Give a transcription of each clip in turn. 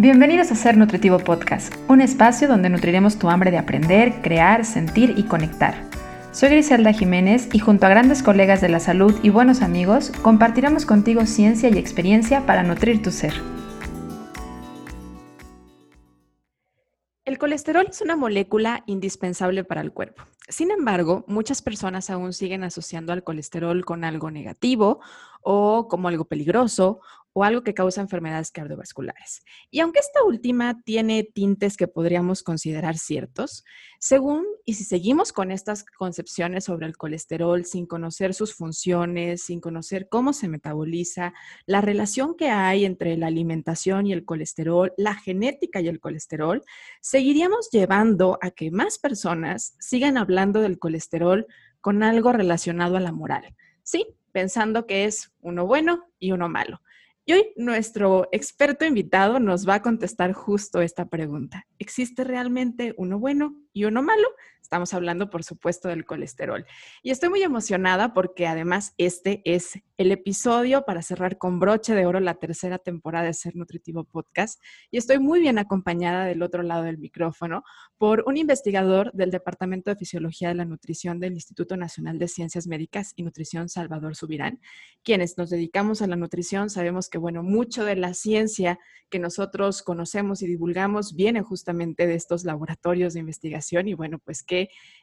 Bienvenidos a Ser Nutritivo Podcast, un espacio donde nutriremos tu hambre de aprender, crear, sentir y conectar. Soy Griselda Jiménez y junto a grandes colegas de la salud y buenos amigos, compartiremos contigo ciencia y experiencia para nutrir tu ser. El colesterol es una molécula indispensable para el cuerpo. Sin embargo, muchas personas aún siguen asociando al colesterol con algo negativo o como algo peligroso o algo que causa enfermedades cardiovasculares. Y aunque esta última tiene tintes que podríamos considerar ciertos, según y si seguimos con estas concepciones sobre el colesterol sin conocer sus funciones, sin conocer cómo se metaboliza, la relación que hay entre la alimentación y el colesterol, la genética y el colesterol, seguiríamos llevando a que más personas sigan hablando del colesterol con algo relacionado a la moral. Sí, pensando que es uno bueno y uno malo. Y hoy nuestro experto invitado nos va a contestar justo esta pregunta. ¿Existe realmente uno bueno y uno malo? Estamos hablando, por supuesto, del colesterol. Y estoy muy emocionada porque además este es el episodio para cerrar con broche de oro la tercera temporada de Ser Nutritivo Podcast. Y estoy muy bien acompañada del otro lado del micrófono por un investigador del Departamento de Fisiología de la Nutrición del Instituto Nacional de Ciencias Médicas y Nutrición, Salvador Subirán. Quienes nos dedicamos a la nutrición sabemos que, bueno, mucho de la ciencia que nosotros conocemos y divulgamos viene justamente de estos laboratorios de investigación y bueno, pues qué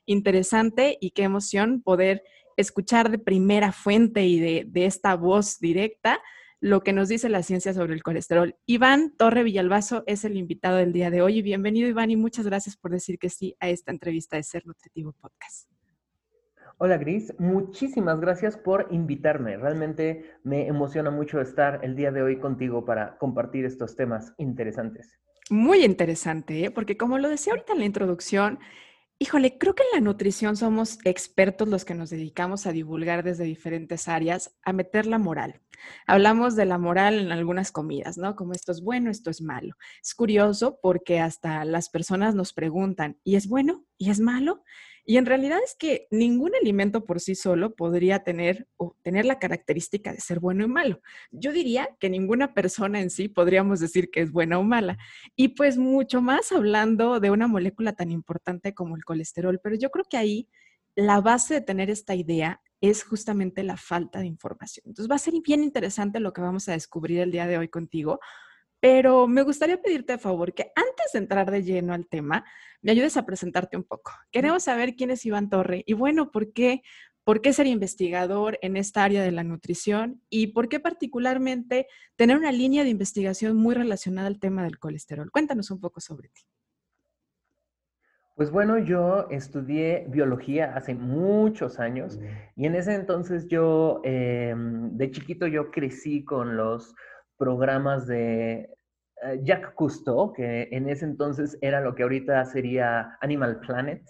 interesante y qué emoción poder escuchar de primera fuente y de, de esta voz directa lo que nos dice la ciencia sobre el colesterol. Iván Torre Villalbazo es el invitado del día de hoy y bienvenido Iván y muchas gracias por decir que sí a esta entrevista de Ser Nutritivo Podcast. Hola Gris, muchísimas gracias por invitarme. Realmente me emociona mucho estar el día de hoy contigo para compartir estos temas interesantes. Muy interesante, ¿eh? porque como lo decía ahorita en la introducción, híjole, creo que en la nutrición somos expertos los que nos dedicamos a divulgar desde diferentes áreas, a meter la moral. Hablamos de la moral en algunas comidas, ¿no? Como esto es bueno, esto es malo. Es curioso porque hasta las personas nos preguntan, ¿y es bueno? ¿Y es malo? Y en realidad es que ningún alimento por sí solo podría tener o tener la característica de ser bueno y malo. Yo diría que ninguna persona en sí podríamos decir que es buena o mala. Y pues mucho más hablando de una molécula tan importante como el colesterol. Pero yo creo que ahí la base de tener esta idea es justamente la falta de información. Entonces va a ser bien interesante lo que vamos a descubrir el día de hoy contigo, pero me gustaría pedirte a favor que antes de entrar de lleno al tema, me ayudes a presentarte un poco. Queremos saber quién es Iván Torre y bueno, ¿por qué? ¿Por qué ser investigador en esta área de la nutrición? ¿Y por qué particularmente tener una línea de investigación muy relacionada al tema del colesterol? Cuéntanos un poco sobre ti. Pues bueno, yo estudié biología hace muchos años y en ese entonces yo, em, de chiquito yo crecí con los programas de eh, Jack Cousteau, que en ese entonces era lo que ahorita sería Animal Planet.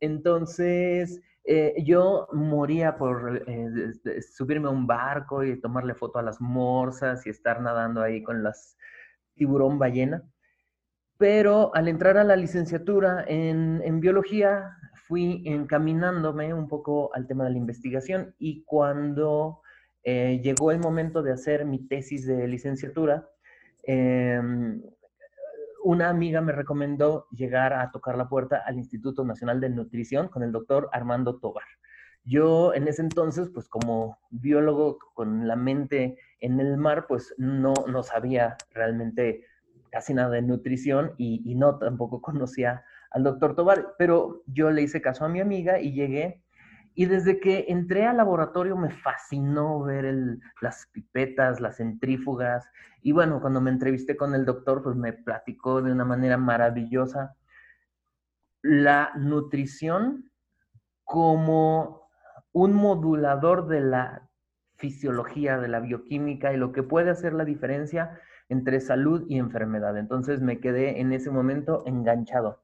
Entonces, eh, yo moría por eh, subirme a un barco y tomarle foto a las morsas y estar nadando ahí con las tiburón ballena. Pero al entrar a la licenciatura en, en biología, fui encaminándome un poco al tema de la investigación y cuando llegó el momento de hacer mi tesis de licenciatura, Em, una amiga me recomendó llegar a tocar la puerta al Instituto Nacional de Nutrición con el doctor Armando Tobar. Yo en ese entonces, pues como biólogo con la mente en el mar, pues no, no sabía realmente casi nada de nutrición y, y no tampoco conocía al doctor Tobar, pero yo le hice caso a mi amiga y llegué y desde que entré al laboratorio me fascinó ver las pipetas, las centrífugas. Y bueno, cuando me entrevisté con el doctor, pues me platicó de una manera maravillosa la nutrición como un modulador de la fisiología, de la bioquímica y lo que puede hacer la diferencia entre salud y enfermedad. Entonces me quedé en ese momento enganchado.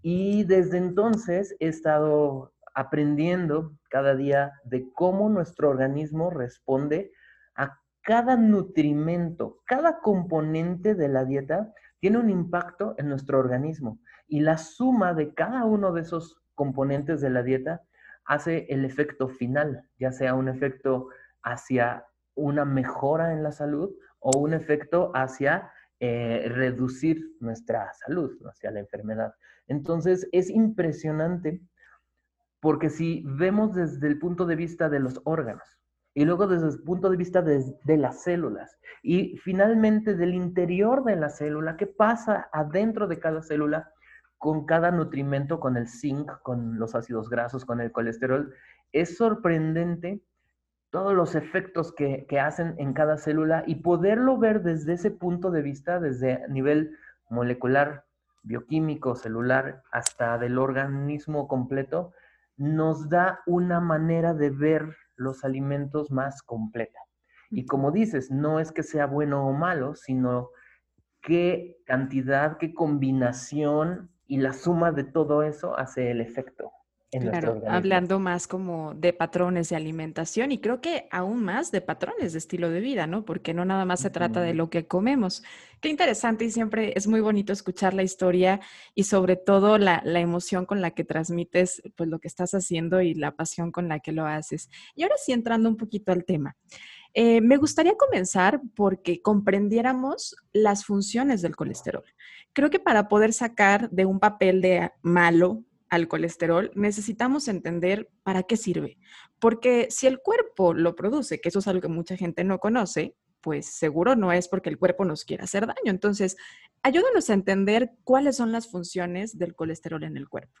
Y desde entonces he estado aprendiendo cada día de cómo nuestro organismo responde a cada nutrimento, cada componente de la dieta tiene un impacto en nuestro organismo y la suma de cada uno de esos componentes de la dieta hace el efecto final, ya sea un efecto hacia una mejora en la salud o un efecto hacia eh, reducir nuestra salud hacia la enfermedad. Entonces, es impresionante porque si vemos desde el punto de vista de los órganos y luego desde el punto de vista de, las células y finalmente del interior de la célula, ¿qué pasa adentro de cada célula? con cada nutrimento, con el zinc, con los ácidos grasos, con el colesterol. Es sorprendente todos los efectos que, hacen en cada célula y poderlo ver desde ese punto de vista, desde nivel molecular, bioquímico, celular, hasta del organismo completo, nos da una manera de ver los alimentos más completa. Y como dices, no es que sea bueno o malo, sino qué cantidad, qué combinación y la suma de todo eso hace el efecto claro, hablando más como de patrones de alimentación y creo que aún más de patrones de estilo de vida, ¿no? Porque no nada más se trata de lo que comemos. Qué interesante y siempre es muy bonito escuchar la historia y sobre todo la, emoción con la que transmites pues lo que estás haciendo y la pasión con la que lo haces. Y ahora sí entrando un poquito al tema. Eh, me gustaría comenzar porque comprendiéramos las funciones del colesterol. Creo que para poder sacar de un papel de malo al colesterol, necesitamos entender para qué sirve. Porque si el cuerpo lo produce, que eso es algo que mucha gente no conoce, pues seguro no es porque el cuerpo nos quiera hacer daño. Entonces, ayúdanos a entender cuáles son las funciones del colesterol en el cuerpo.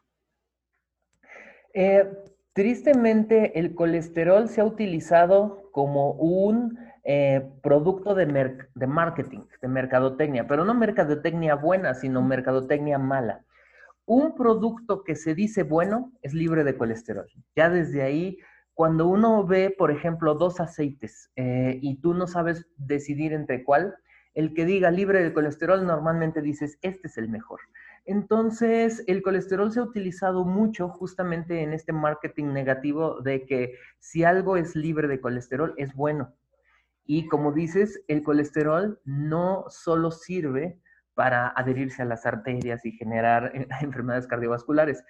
Eh, tristemente, el colesterol se ha utilizado como un eh, producto de, de marketing, de mercadotecnia, pero no mercadotecnia buena, sino mercadotecnia mala un producto que se dice bueno es libre de colesterol. Ya desde ahí, cuando uno ve, por ejemplo, dos aceites eh, y tú no sabes decidir entre cuál, el que diga libre de colesterol normalmente dices, este es el mejor. Entonces, el colesterol se ha utilizado mucho justamente en este marketing negativo de que si algo es libre de colesterol, es bueno. Y como dices, el colesterol no solo sirve para adherirse a las arterias y generar eh, enfermedades cardiovasculares.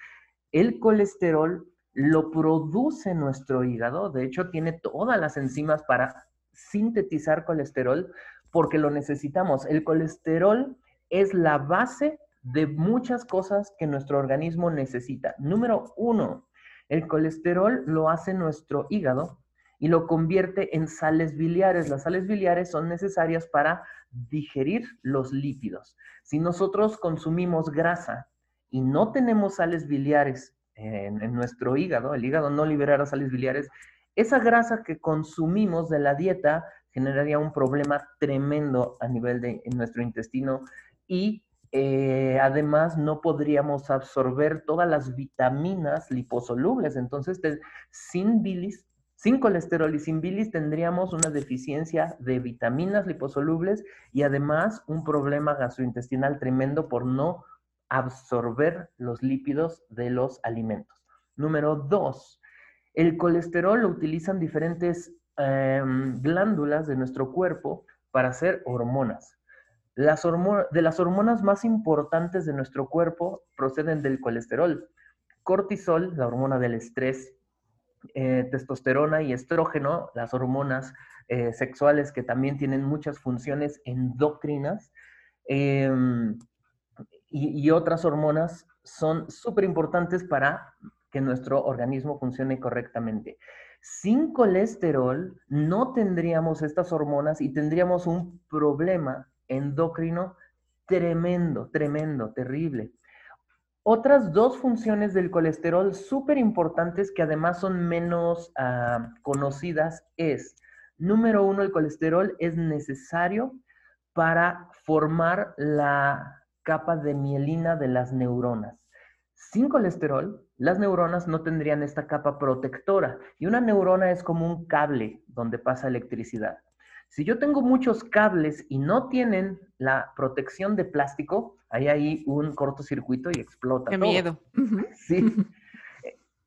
El colesterol lo produce nuestro hígado, de hecho tiene todas las enzimas para sintetizar colesterol porque lo necesitamos. El colesterol es la base de muchas cosas que nuestro organismo necesita. Número uno, el colesterol lo hace nuestro hígado y lo convierte en sales biliares. Las sales biliares son necesarias para digerir los lípidos. Si nosotros consumimos grasa y no tenemos sales biliares en, nuestro hígado, el hígado no liberará sales biliares, esa grasa que consumimos de la dieta generaría un problema tremendo a nivel de nuestro intestino y eh, además no podríamos absorber todas las vitaminas liposolubles. Entonces, sin bilis sin colesterol y sin bilis tendríamos una deficiencia de vitaminas liposolubles y además un problema gastrointestinal tremendo por no absorber los lípidos de los alimentos. Número dos, el colesterol lo utilizan diferentes em, glándulas de nuestro cuerpo para hacer hormonas. De las hormonas más importantes de nuestro cuerpo proceden del colesterol. Cortisol, la hormona del estrés, eh, testosterona y estrógeno, las hormonas eh, sexuales que también tienen muchas funciones endocrinas, em, y, otras hormonas son súper importantes para que nuestro organismo funcione correctamente. Sin colesterol no tendríamos estas hormonas y tendríamos un problema endocrino tremendo, tremendo, terrible. Otras dos funciones del colesterol súper importantes que además son menos ah, conocidas es, número uno, el colesterol es necesario para formar la capa de mielina de las neuronas. Sin colesterol, las neuronas no tendrían esta capa protectora y una neurona es como un cable donde pasa electricidad. Si yo tengo muchos cables y no tienen la protección de plástico, hay ahí un cortocircuito y explota. Qué miedo. Sí.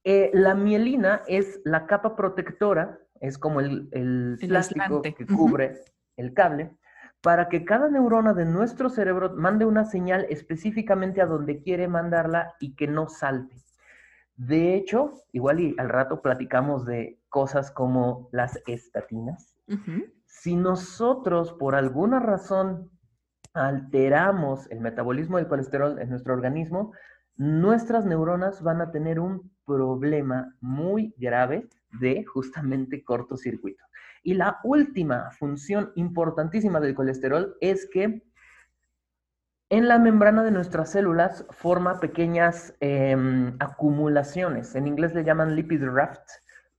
Eh, la mielina es la capa protectora, es como el, plástico que cubre el cable, para que cada neurona de nuestro cerebro mande una señal específicamente a donde quiere mandarla y que no salte. De hecho, igual y al rato platicamos de cosas como las estatinas. Si nosotros por alguna razón alteramos el metabolismo del colesterol en nuestro organismo, nuestras neuronas van a tener un problema muy grave de justamente cortocircuito. Y la última función importantísima del colesterol es que en la membrana de nuestras células forma pequeñas em, acumulaciones. En inglés le llaman lipid raft,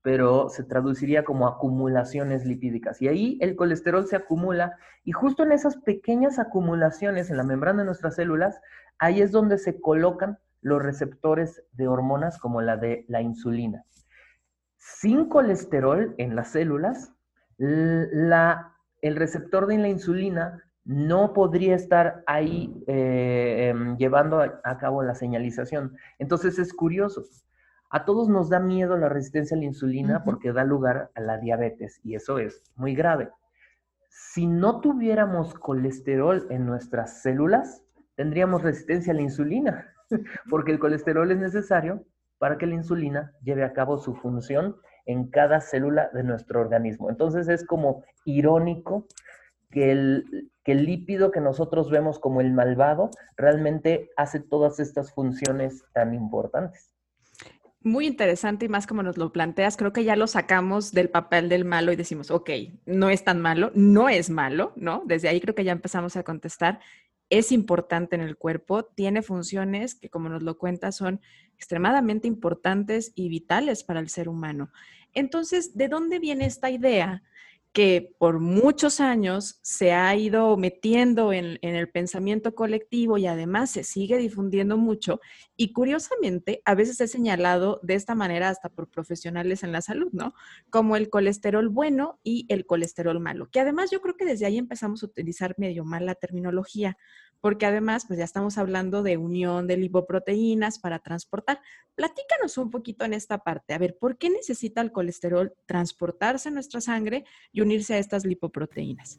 pero se traduciría como acumulaciones lipídicas. Y ahí el colesterol se acumula y justo en esas pequeñas acumulaciones en la membrana de nuestras células, ahí es donde se colocan los receptores de hormonas como la de la insulina. Sin colesterol en las células, el receptor de la insulina no podría estar ahí eh, em, llevando a cabo la señalización. Entonces es curioso, a todos nos da miedo la resistencia a la insulina porque da lugar a la diabetes y eso es muy grave. Si no tuviéramos colesterol en nuestras células, tendríamos resistencia a la insulina, porque el colesterol es necesario para que la insulina lleve a cabo su función en cada célula de nuestro organismo. Entonces es como irónico que el, que el lípido que nosotros vemos como el malvado realmente hace todas estas funciones tan importantes muy interesante y más como nos lo planteas, creo que ya lo sacamos del papel del malo y decimos, ok, no es tan malo, no es malo, ¿no? Desde ahí creo que ya empezamos a contestar, es importante en el cuerpo, tiene funciones que como nos lo cuentas son extremadamente importantes y vitales para el ser humano. Entonces, ¿de dónde viene esta idea que por muchos años se ha ido metiendo en, el pensamiento colectivo y además se sigue difundiendo mucho. Y curiosamente, a veces es señalado de esta manera hasta por profesionales en la salud, ¿no? Como el colesterol bueno y el colesterol malo, que además yo creo que desde ahí empezamos a utilizar medio mal la terminología, porque además, pues ya estamos hablando de unión de lipoproteínas para transportar. Platícanos un poquito en esta parte. A ver, ¿por qué necesita el colesterol transportarse en nuestra sangre y unirse a estas lipoproteínas?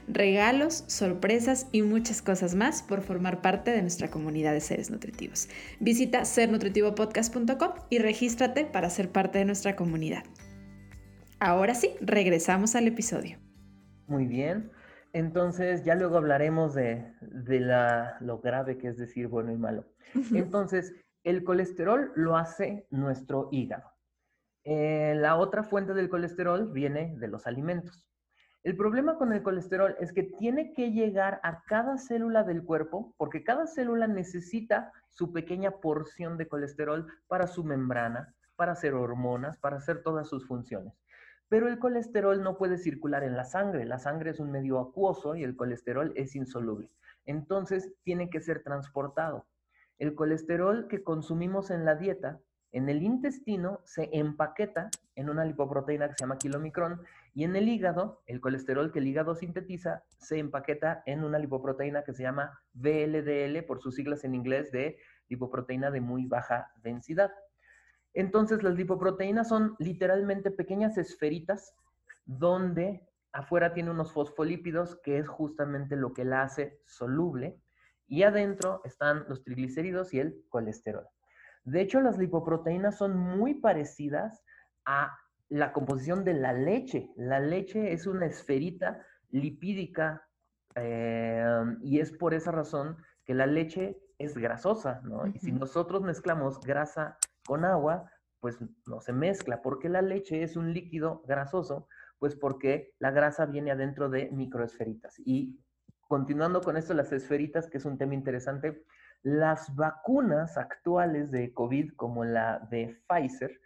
Regalos, sorpresas y muchas cosas más por formar parte de nuestra comunidad de seres nutritivos. Visita sernutritivopodcast.com y regístrate para ser parte de nuestra comunidad. Ahora sí, regresamos al episodio. Muy bien. Entonces, ya luego hablaremos de, la, lo grave que es decir bueno y malo. Entonces, el colesterol lo hace nuestro hígado. Eh, la otra fuente del colesterol viene de los alimentos. El problema con el colesterol es que tiene que llegar a cada célula del cuerpo, porque cada célula necesita su pequeña porción de colesterol para su membrana, para hacer hormonas, para hacer todas sus funciones. Pero el colesterol no puede circular en la sangre. La sangre es un medio acuoso y el colesterol es insoluble. Entonces tiene que ser transportado. El colesterol que consumimos en la dieta, en el intestino, se empaqueta en una lipoproteína que se llama kilomicrón y en el hígado, el colesterol que el hígado sintetiza se empaqueta en una lipoproteína que se llama VLDL, por sus siglas en inglés de lipoproteína de muy baja densidad. Entonces, las lipoproteínas son literalmente pequeñas esferitas donde afuera tiene unos fosfolípidos, que es justamente lo que la hace soluble, y adentro están los triglicéridos y el colesterol. De hecho, las lipoproteínas son muy parecidas a la composición de la leche. La leche es una esferita lipídica eh, y es por esa razón que la leche es grasosa, ¿no? Y si nosotros mezclamos grasa con agua, pues no se mezcla, porque la leche es un líquido grasoso, pues porque la grasa viene adentro de microesferitas. Y continuando con esto, las esferitas, que es un tema interesante, las vacunas actuales de COVID, como la de Pfizer,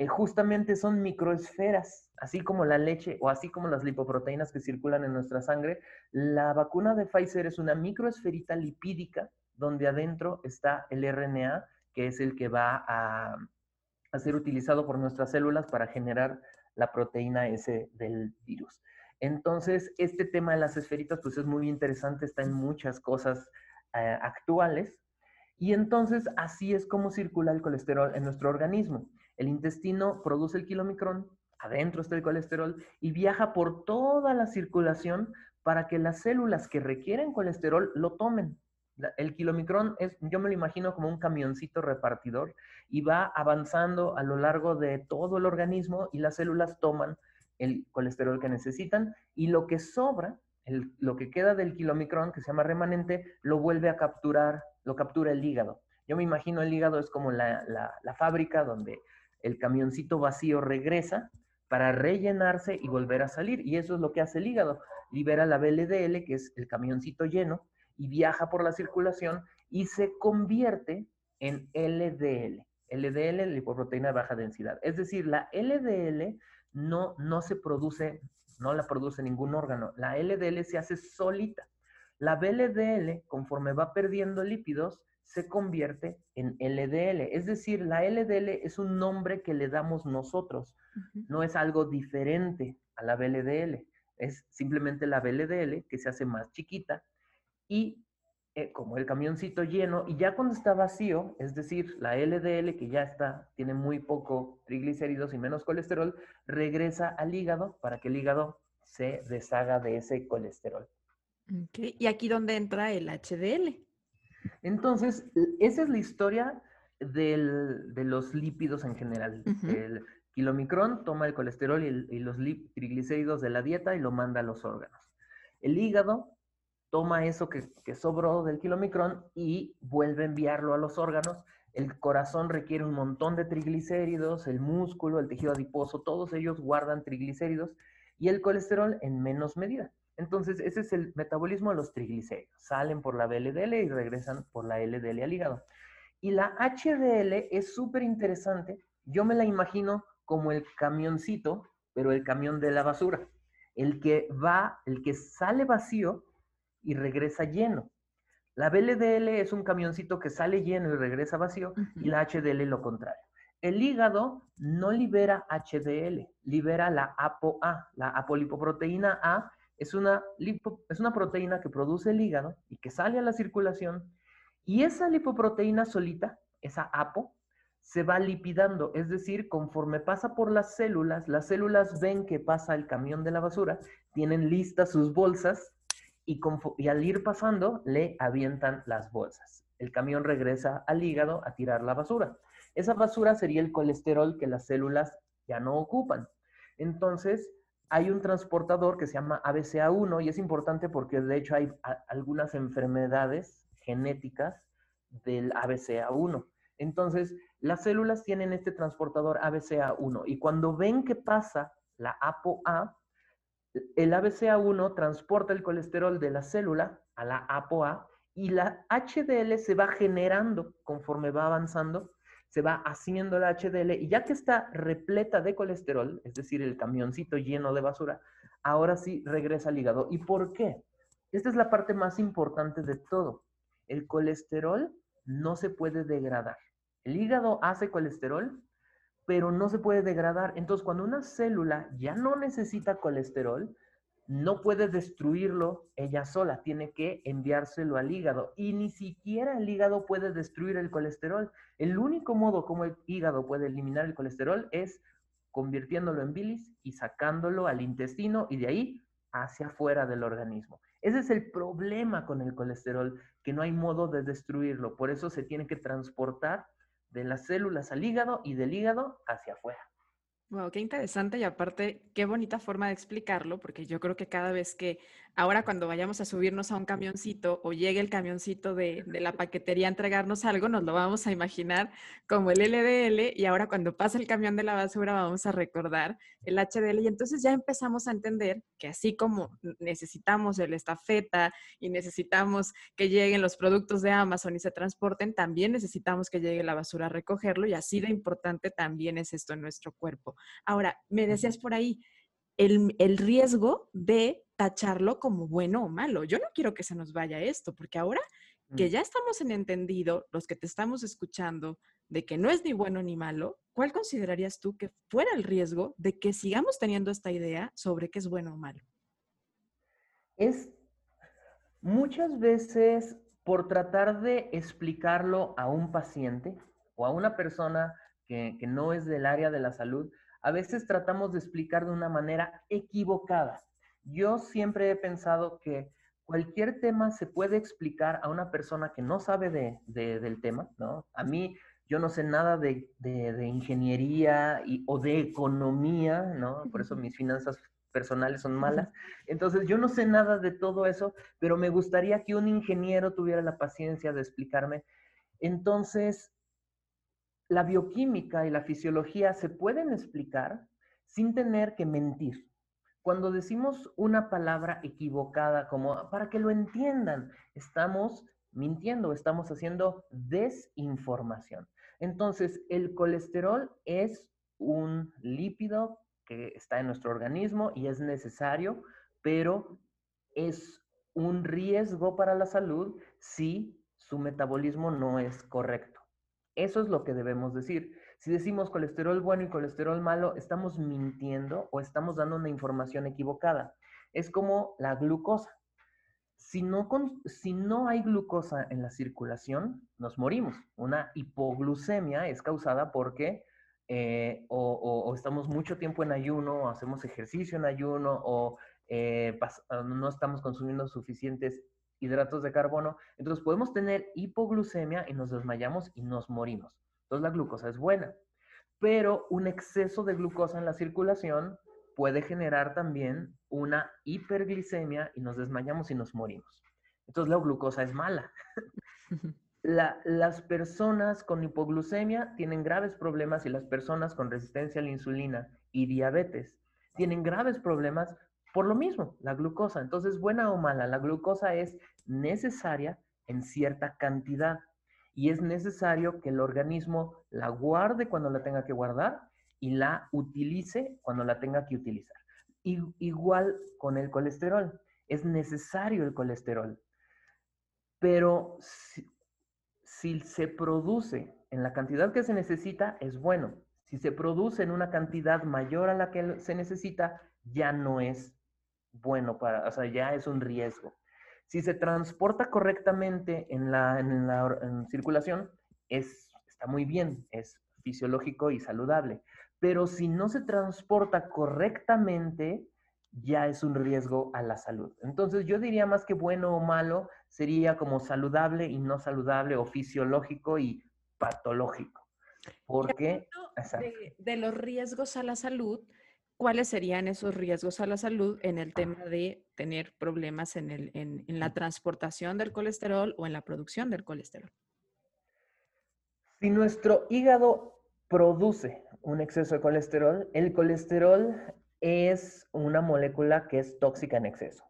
eh, justamente son microesferas, así como la leche o así como las lipoproteínas que circulan en nuestra sangre. La vacuna de Pfizer es una microesferita lipídica donde adentro está el RNA que es el que va a, ser utilizado por nuestras células para generar la proteína S del virus. Entonces, este tema de las esferitas, pues es muy interesante, está en muchas cosas eh, actuales. Y entonces así es como circula el colesterol en nuestro organismo. El intestino produce el kilomicrón, adentro está el colesterol y viaja por toda la circulación para que las células que requieren colesterol lo tomen. El kilomicrón es, yo me lo imagino como un camioncito repartidor y va avanzando a lo largo de todo el organismo y las células toman el colesterol que necesitan y lo que sobra, lo que queda del kilomicrón, que se llama remanente, lo vuelve a capturar, lo captura el hígado. Yo me imagino el hígado es como la, la fábrica donde el camioncito vacío regresa para rellenarse y volver a salir. Y eso es lo que hace el hígado. Libera la BLDL, que es el camioncito lleno, y viaja por la circulación y se convierte en LDL. LDL, lipoproteína de baja densidad. Es decir, la LDL no, no se produce, no la produce ningún órgano. La LDL se hace solita. La BLDL, conforme va perdiendo lípidos, se convierte en LDL. Es decir, la LDL es un nombre que le damos nosotros. No es algo diferente a la BLDL. Es simplemente la BLDL que se hace más chiquita y eh, como el camioncito lleno, y ya cuando está vacío, es decir, la LDL que ya está, tiene muy poco triglicéridos y menos colesterol, regresa al hígado para que el hígado se deshaga de ese colesterol. ¿Y aquí dónde entra el HDL? Entonces, esa es la historia del, de los lípidos en general. El kilomicrón toma el colesterol y, y los triglicéridos de la dieta y lo manda a los órganos. El hígado toma eso que, sobró del kilomicrón y vuelve a enviarlo a los órganos. El corazón requiere un montón de triglicéridos, el músculo, el tejido adiposo, todos ellos guardan triglicéridos y el colesterol en menos medida. Entonces, ese es el metabolismo de los triglicéridos. Salen por la VLDL y regresan por la LDL al hígado. Y la HDL es súper interesante. Yo me la imagino como el camioncito, pero el camión de la basura. El que va, el que sale vacío y regresa lleno. La BLDL es un camioncito que sale lleno y regresa vacío y la HDL lo contrario. El hígado no libera HDL, libera la ApoA. La apolipoproteína A es una, es una proteína que produce el hígado y que sale a la circulación y esa lipoproteína solita, esa APO, se va lipidando, es decir, conforme pasa por las células, las células ven que pasa el camión de la basura, tienen listas sus bolsas y, al ir pasando le avientan las bolsas. El camión regresa al hígado a tirar la basura. Esa basura sería el colesterol que las células ya no ocupan. Entonces, hay un transportador que se llama ABCA1 y es importante porque de hecho hay algunas enfermedades genéticas del ABCA1. Entonces, las células tienen este transportador ABCA1 y cuando ven que pasa la ApoA, el ABCA1 transporta el colesterol de la célula a la ApoA y la HDL se va generando conforme va avanzando, se va haciendo la HDL y ya que está repleta de colesterol, es decir, el camioncito lleno de basura, ahora sí regresa al hígado. ¿Y por qué? Esta es la parte más importante de todo. El colesterol no se puede degradar. El hígado hace colesterol, pero no se puede degradar. Entonces, cuando una célula ya no necesita colesterol, no puede destruirlo ella sola, tiene que enviárselo al hígado. Y ni siquiera el hígado puede destruir el colesterol. El único modo como el hígado puede eliminar el colesterol es convirtiéndolo en bilis y sacándolo al intestino y de ahí hacia afuera del organismo. Ese es el problema con el colesterol, que no hay modo de destruirlo. Por eso se tiene que transportar de las células al hígado y del hígado hacia afuera. Wow, qué interesante y aparte, qué bonita forma de explicarlo, porque yo creo que cada vez que, ahora cuando vayamos a subirnos a un camioncito o llegue el camioncito de, de, la paquetería a entregarnos algo, nos lo vamos a imaginar como el LDL y ahora cuando pasa el camión de la basura vamos a recordar el HDL y entonces ya empezamos a entender que así como necesitamos el estafeta y necesitamos que lleguen los productos de Amazon y se transporten, también necesitamos que llegue la basura a recogerlo y así de importante también es esto en nuestro cuerpo. Ahora, me decías por ahí, el, riesgo de tacharlo como bueno o malo. Yo no quiero que se nos vaya esto, porque ahora que mm. ya estamos en entendido, los que te estamos escuchando, de que no es ni bueno ni malo, ¿cuál considerarías tú que fuera el riesgo de que sigamos teniendo esta idea sobre qué es bueno o malo? Es muchas veces por tratar de explicarlo a un paciente o a una persona que, que no es del área de la salud, a veces tratamos de explicar de una manera equivocada. Yo siempre he pensado que cualquier tema se puede explicar a una persona que no sabe de, del tema, ¿no? A mí, yo no sé nada de, de ingeniería y, o de economía, ¿no? Por eso mis finanzas personales son malas. Entonces, yo no sé nada de todo eso, pero me gustaría que un ingeniero tuviera la paciencia de explicarme. Entonces, la bioquímica y la fisiología se pueden explicar sin tener que mentir. Cuando decimos una palabra equivocada, como para que lo entiendan, estamos mintiendo, estamos haciendo desinformación. Entonces, el colesterol es un lípido que está en nuestro organismo y es necesario, pero es un riesgo para la salud si su metabolismo no es correcto. Eso es lo que debemos decir. Si decimos colesterol bueno y colesterol malo, estamos mintiendo o estamos dando una información equivocada. Es como la glucosa. Si no, si no hay glucosa en la circulación, nos morimos. Una hipoglucemia es causada porque eh, o, estamos mucho tiempo en ayuno, o hacemos ejercicio en ayuno, o eh, no estamos consumiendo suficientes hidratos de carbono, entonces podemos tener hipoglucemia y nos desmayamos y nos morimos. Entonces la glucosa es buena, pero un exceso de glucosa en la circulación puede generar también una hiperglicemia y nos desmayamos y nos morimos. Entonces la glucosa es mala. las personas con hipoglucemia tienen graves problemas y las personas con resistencia a la insulina y diabetes tienen graves problemas por lo mismo, la glucosa. Entonces, buena o mala, la glucosa es necesaria en cierta cantidad y es necesario que el organismo la guarde cuando la tenga que guardar y la utilice cuando la tenga que utilizar. igual con el colesterol, es necesario el colesterol, pero si se produce en la cantidad que se necesita, es bueno. Si se produce en una cantidad mayor a la que se necesita, ya no es bueno para, o sea, ya es un riesgo. Si se transporta correctamente en la, en la circulación, es, está muy bien, es fisiológico y saludable. Pero si no se transporta correctamente, ya es un riesgo a la salud. Entonces yo diría más que bueno o malo, sería como saludable y no saludable o fisiológico y patológico. Porque... De, de, los riesgos a la salud, ¿cuáles serían esos riesgos a la salud en el tema de tener problemas en, el, en, la transportación del colesterol o en la producción del colesterol? Si nuestro hígado produce un exceso de colesterol, el colesterol es una molécula que es tóxica en exceso.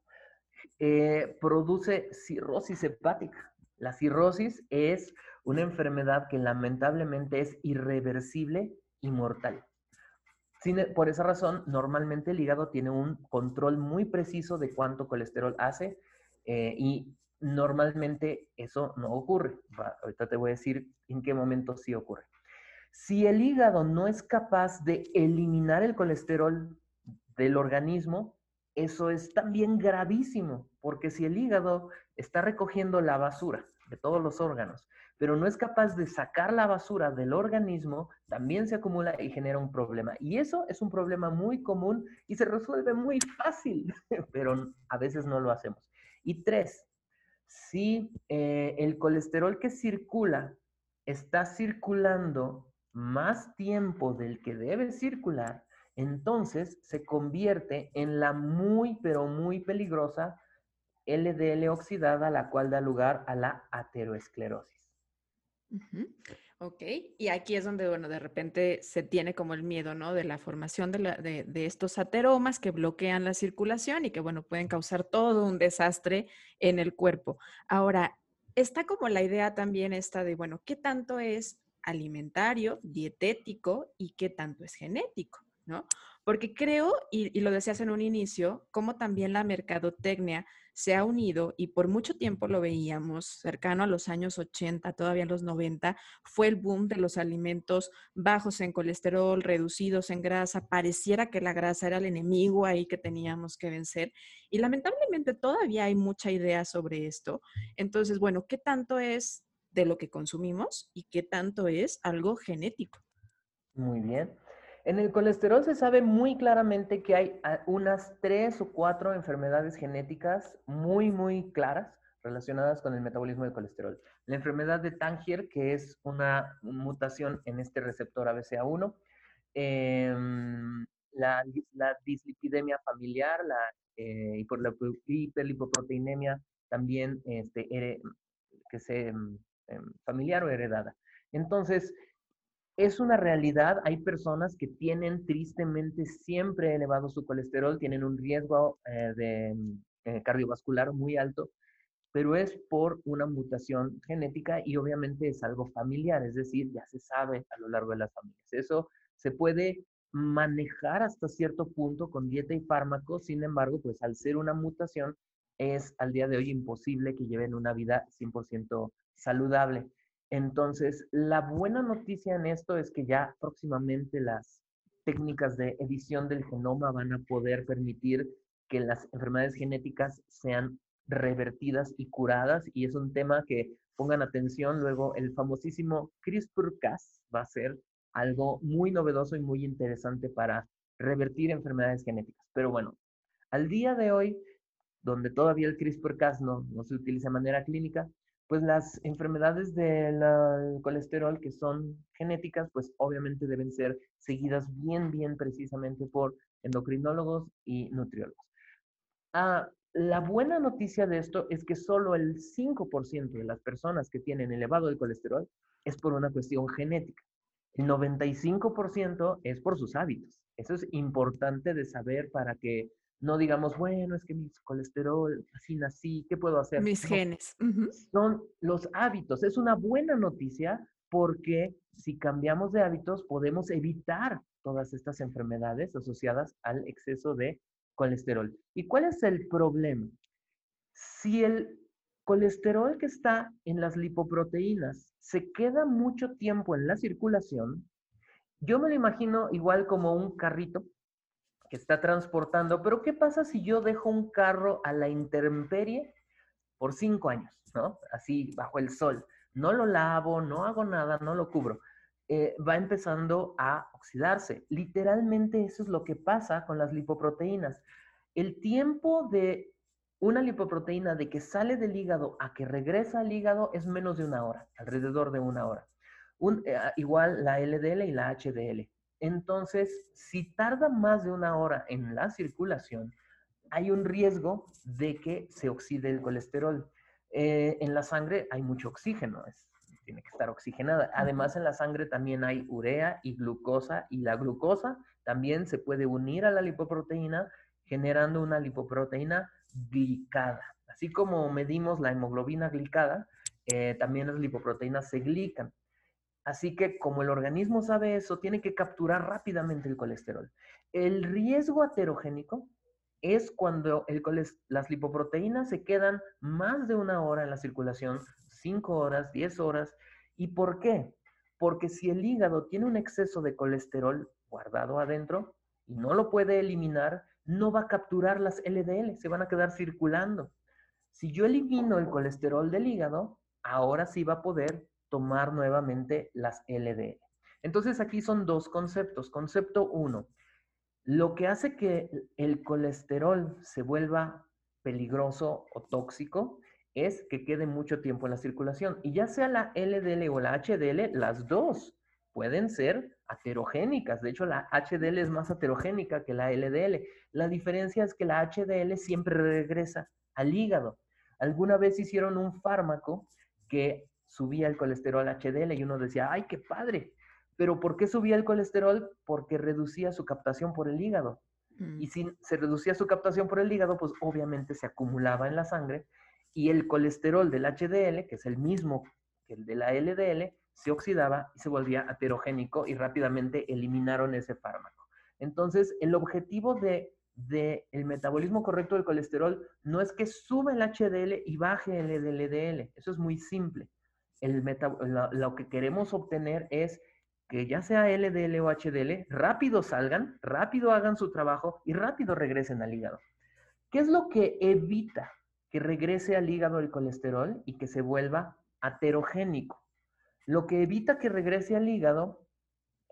Eh, produce cirrosis hepática. La cirrosis es una enfermedad que lamentablemente es irreversible y mortal. E, por esa razón, normalmente el hígado tiene un control muy preciso de cuánto colesterol hace eh, y normalmente eso no ocurre. ahorita te voy a decir en qué momento sí ocurre. Si el hígado no es capaz de eliminar el colesterol del organismo, eso es también gravísimo, porque si el hígado está recogiendo la basura de todos los órganos pero no es capaz de sacar la basura del organismo, también se acumula y genera un problema. Y eso es un problema muy común y se resuelve muy fácil, pero a veces no lo hacemos. Y tres, si eh, el colesterol que circula está circulando más tiempo del que debe circular, entonces se convierte en la muy, pero muy peligrosa LDL oxidada, la cual da lugar a la ateroesclerosis. Ok, y aquí es donde, bueno, de repente se tiene como el miedo, ¿no? De la formación de, estos ateromas que bloquean la circulación y que, bueno, pueden causar todo un desastre en el cuerpo. Ahora, está como la idea también esta de, bueno, ¿qué tanto es alimentario, dietético y qué tanto es genético, ¿no? Porque creo, y, y lo decías en un inicio, como también la mercadotecnia se ha unido y por mucho tiempo lo veíamos, cercano a los años 80, todavía los 90, fue el boom de los alimentos bajos en colesterol, reducidos en grasa. Pareciera que la grasa era el enemigo ahí que teníamos que vencer. Y lamentablemente todavía hay mucha idea sobre esto. Entonces, bueno, ¿qué tanto es de lo que consumimos y qué tanto es algo genético? Muy bien. En el colesterol se sabe muy claramente que hay ah, unas tres o cuatro enfermedades genéticas muy, muy claras relacionadas con el metabolismo del colesterol. La enfermedad de Tangier, que es una mutación en este receptor ABCA1, em, la, dislipidemia familiar, la eh, hiperlipoproteinemia también este, que se em, em, familiar o heredada. Entonces, es una realidad. Hay personas que tienen tristemente siempre elevado su colesterol, tienen un riesgo eh, de eh, cardiovascular muy alto, pero es por una mutación genética y obviamente es algo familiar, es decir, ya se sabe a lo largo de las familias. Eso se puede manejar hasta cierto punto con dieta y fármacos, sin embargo, pues al ser una mutación, es al día de hoy imposible que lleven una vida 100% saludable. Entonces, la buena noticia en esto es que ya próximamente las técnicas de edición del genoma van a poder permitir que las enfermedades genéticas sean revertidas y curadas y es un tema que pongan atención luego el famosísimo CRISPR-Cas va a ser algo muy novedoso y muy interesante para revertir enfermedades genéticas. Pero bueno, al día de hoy, donde todavía el CRISPR-Cas no, se utiliza de manera clínica, pues las enfermedades del colesterol que son genéticas, pues obviamente deben ser seguidas bien, bien precisamente por endocrinólogos y nutriólogos. Ah, la buena noticia de esto es que solo el 5% de las personas que tienen elevado el colesterol es por una cuestión genética. El 95% es por sus hábitos. Eso es importante de saber para que no digamos, bueno, es que mi colesterol, así nací, ¿qué puedo hacer? Mis genes. Son los hábitos. Es una buena noticia porque si cambiamos de hábitos podemos evitar todas estas enfermedades asociadas al exceso de colesterol. ¿Y cuál es el problema? Si el colesterol que está en las lipoproteínas se queda mucho tiempo en la circulación, yo me lo imagino igual como un carrito que está transportando, pero ¿qué pasa si yo dejo un carro a la intemperie por cinco años, ¿no? Así, bajo el sol. No lo lavo, no hago nada, no lo cubro. Eh, va empezando a oxidarse. Literalmente eso es lo que pasa con las lipoproteínas. El tiempo de una lipoproteína de que sale del hígado a que regresa al hígado es menos de una hora, alrededor de una hora. Eh, igual la LDL y la HDL. Entonces, si tarda más de una hora en la circulación, hay un riesgo de que se oxide el colesterol. Eh, en la sangre hay mucho oxígeno, tiene que estar oxigenada. Además, en la sangre también hay urea y glucosa, y la glucosa también se puede unir a la lipoproteína generando una lipoproteína glicada. Así como medimos la hemoglobina glicada, eh, también las lipoproteínas se glican. Así que como el organismo sabe eso, tiene que capturar rápidamente el colesterol. El riesgo aterogénico es cuando las lipoproteínas se quedan más de una hora en la circulación, cinco horas, diez horas. ¿Y por qué? Porque si el hígado tiene un exceso de colesterol guardado adentro y no lo puede eliminar, no va a capturar las LDL, se van a quedar circulando. Si yo elimino el colesterol del hígado, ahora sí va a poder tomar nuevamente las LDL. Entonces aquí son dos conceptos. Concepto uno, lo que hace que el colesterol se vuelva peligroso o tóxico es que quede mucho tiempo en la circulación. Y ya sea la LDL o la HDL, las dos pueden ser aterogénicas. De hecho, la HDL es más aterogénica que la LDL. La diferencia es que la HDL siempre regresa al hígado. Alguna vez hicieron un fármaco que subía el colesterol HDL y uno decía, ay, qué padre. Pero ¿por qué subía el colesterol? Porque reducía su captación por el hígado. Y mm. si se reducía su captación por el hígado, pues obviamente se acumulaba en la sangre y el colesterol del HDL, que es el mismo que el de la LDL, se oxidaba y se volvía aterogénico y rápidamente eliminaron ese fármaco. Entonces, el objetivo de del metabolismo correcto del colesterol no es que suba el HDL y baje el LDL. Eso es muy simple. El lo que queremos obtener es que ya sea LDL o HDL, rápido salgan, rápido hagan su trabajo y rápido regresen al hígado. ¿Qué es lo que evita que regrese al hígado el colesterol y que se vuelva aterogénico? Lo que evita que regrese al hígado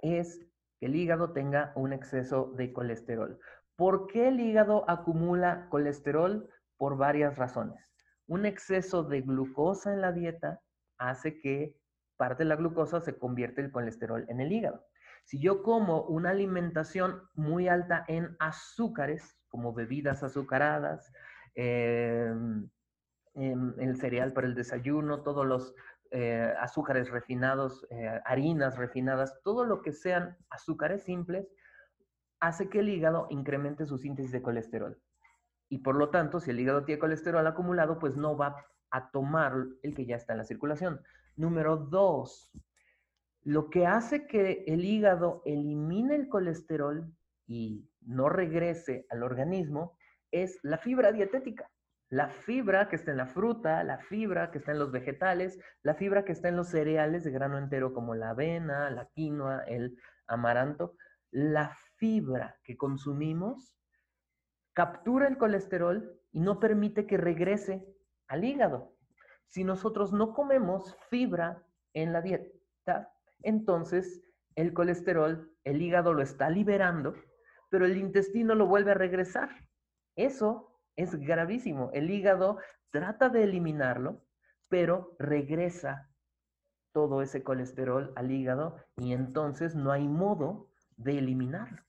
es que el hígado tenga un exceso de colesterol. ¿Por qué el hígado acumula colesterol? Por varias razones. Un exceso de glucosa en la dieta hace que parte de la glucosa se convierte el colesterol en el hígado. Si yo como una alimentación muy alta en azúcares, como bebidas azucaradas, em, el cereal para el desayuno, todos los eh, azúcares refinados, eh, harinas refinadas, todo lo que sean azúcares simples, hace que el hígado incremente su síntesis de colesterol. Y por lo tanto, si el hígado tiene colesterol acumulado, pues no va a tomar el que ya está en la circulación. Número dos, lo que hace que el hígado elimine el colesterol y no regrese al organismo es la fibra dietética. La fibra que está en la fruta, la fibra que está en los vegetales, la fibra que está en los cereales de grano entero como la avena, la quinoa, el amaranto. La fibra que consumimos captura el colesterol y no permite que regrese al hígado. Si nosotros no comemos fibra en la dieta, entonces el colesterol, el hígado lo está liberando, pero el intestino lo vuelve a regresar. Eso es gravísimo. El hígado trata de eliminarlo, pero regresa todo ese colesterol al hígado y entonces no hay modo de eliminarlo.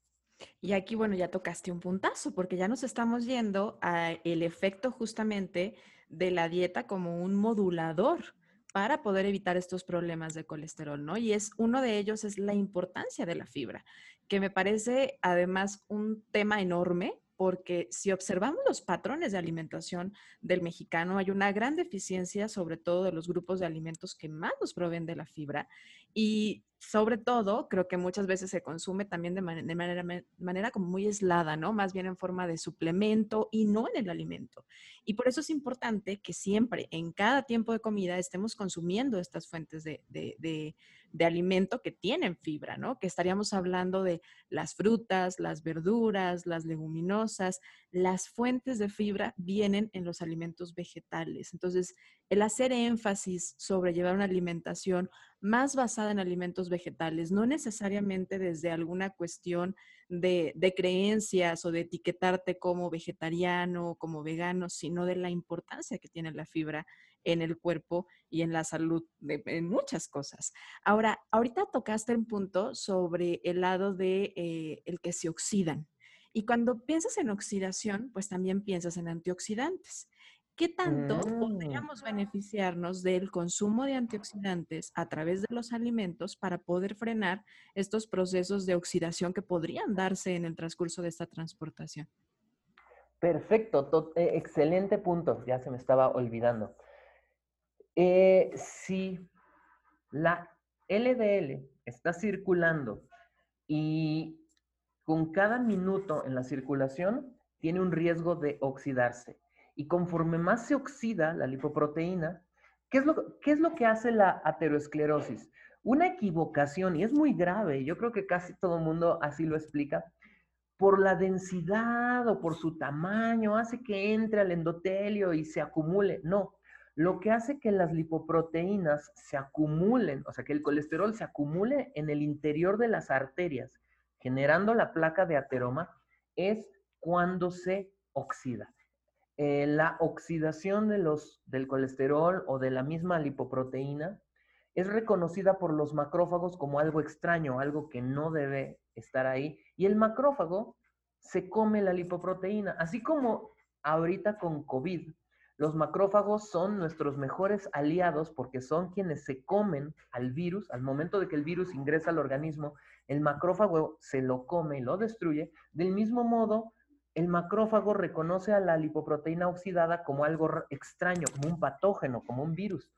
Y aquí, bueno, ya tocaste un puntazo, porque ya nos estamos yendo al efecto justamente de la dieta como un modulador para poder evitar estos problemas de colesterol, ¿no? Y es uno de ellos es la importancia de la fibra, que me parece además un tema enorme porque si observamos los patrones de alimentación del mexicano, hay una gran deficiencia, sobre todo de los grupos de alimentos que más nos proveen de la fibra. Y sobre todo, creo que muchas veces se consume también de, manera, muy aislada, ¿no? Más bien en forma de suplemento y no en el alimento. Y por eso es importante que siempre, en cada tiempo de comida, estemos consumiendo estas fuentes de, de, de alimento que tienen fibra, ¿no? Que estaríamos hablando de las frutas, las verduras, las leguminosas. Las fuentes de fibra vienen en los alimentos vegetales. Entonces, el hacer énfasis sobre llevar una alimentación más basada en alimentos vegetales, no necesariamente desde alguna cuestión de, creencias o de etiquetarte como vegetariano o como vegano, sino de la importancia que tiene la fibra en el cuerpo y en la salud, en muchas cosas. Ahora, ahorita tocaste un punto sobre el lado de eh, el que se oxidan. Y cuando piensas en oxidación, pues también piensas en antioxidantes. ¿Qué tanto mm. podríamos beneficiarnos del consumo de antioxidantes a través de los alimentos para poder frenar estos procesos de oxidación que podrían darse en el transcurso de esta transportación? Perfecto, eh, excelente punto, ya se me estaba olvidando. Eh, si la LDL está circulando y con cada minuto en la circulación tiene un riesgo de oxidarse y conforme más se oxida la lipoproteína, ¿qué es lo, qué es lo que hace la aterosclerosis? Una equivocación, y es muy grave, yo creo que casi todo el mundo así lo explica, por la densidad o por su tamaño, hace que entre al endotelio y se acumule. No, lo que hace que las lipoproteínas se acumulen, o sea, que el colesterol se acumule en el interior de las arterias, generando la placa de ateroma, es cuando se oxida. Eh, la oxidación de los, del colesterol o de la misma lipoproteína es reconocida por los macrófagos como algo extraño, algo que no debe estar ahí. Y el macrófago se come la lipoproteína, así como ahorita con COVID. Los macrófagos son nuestros mejores aliados porque son quienes se comen al virus. Al momento de que el virus ingresa al organismo, el macrófago se lo come y lo destruye. Del mismo modo, el macrófago reconoce a la lipoproteína oxidada como algo extraño, como un patógeno, como un virus.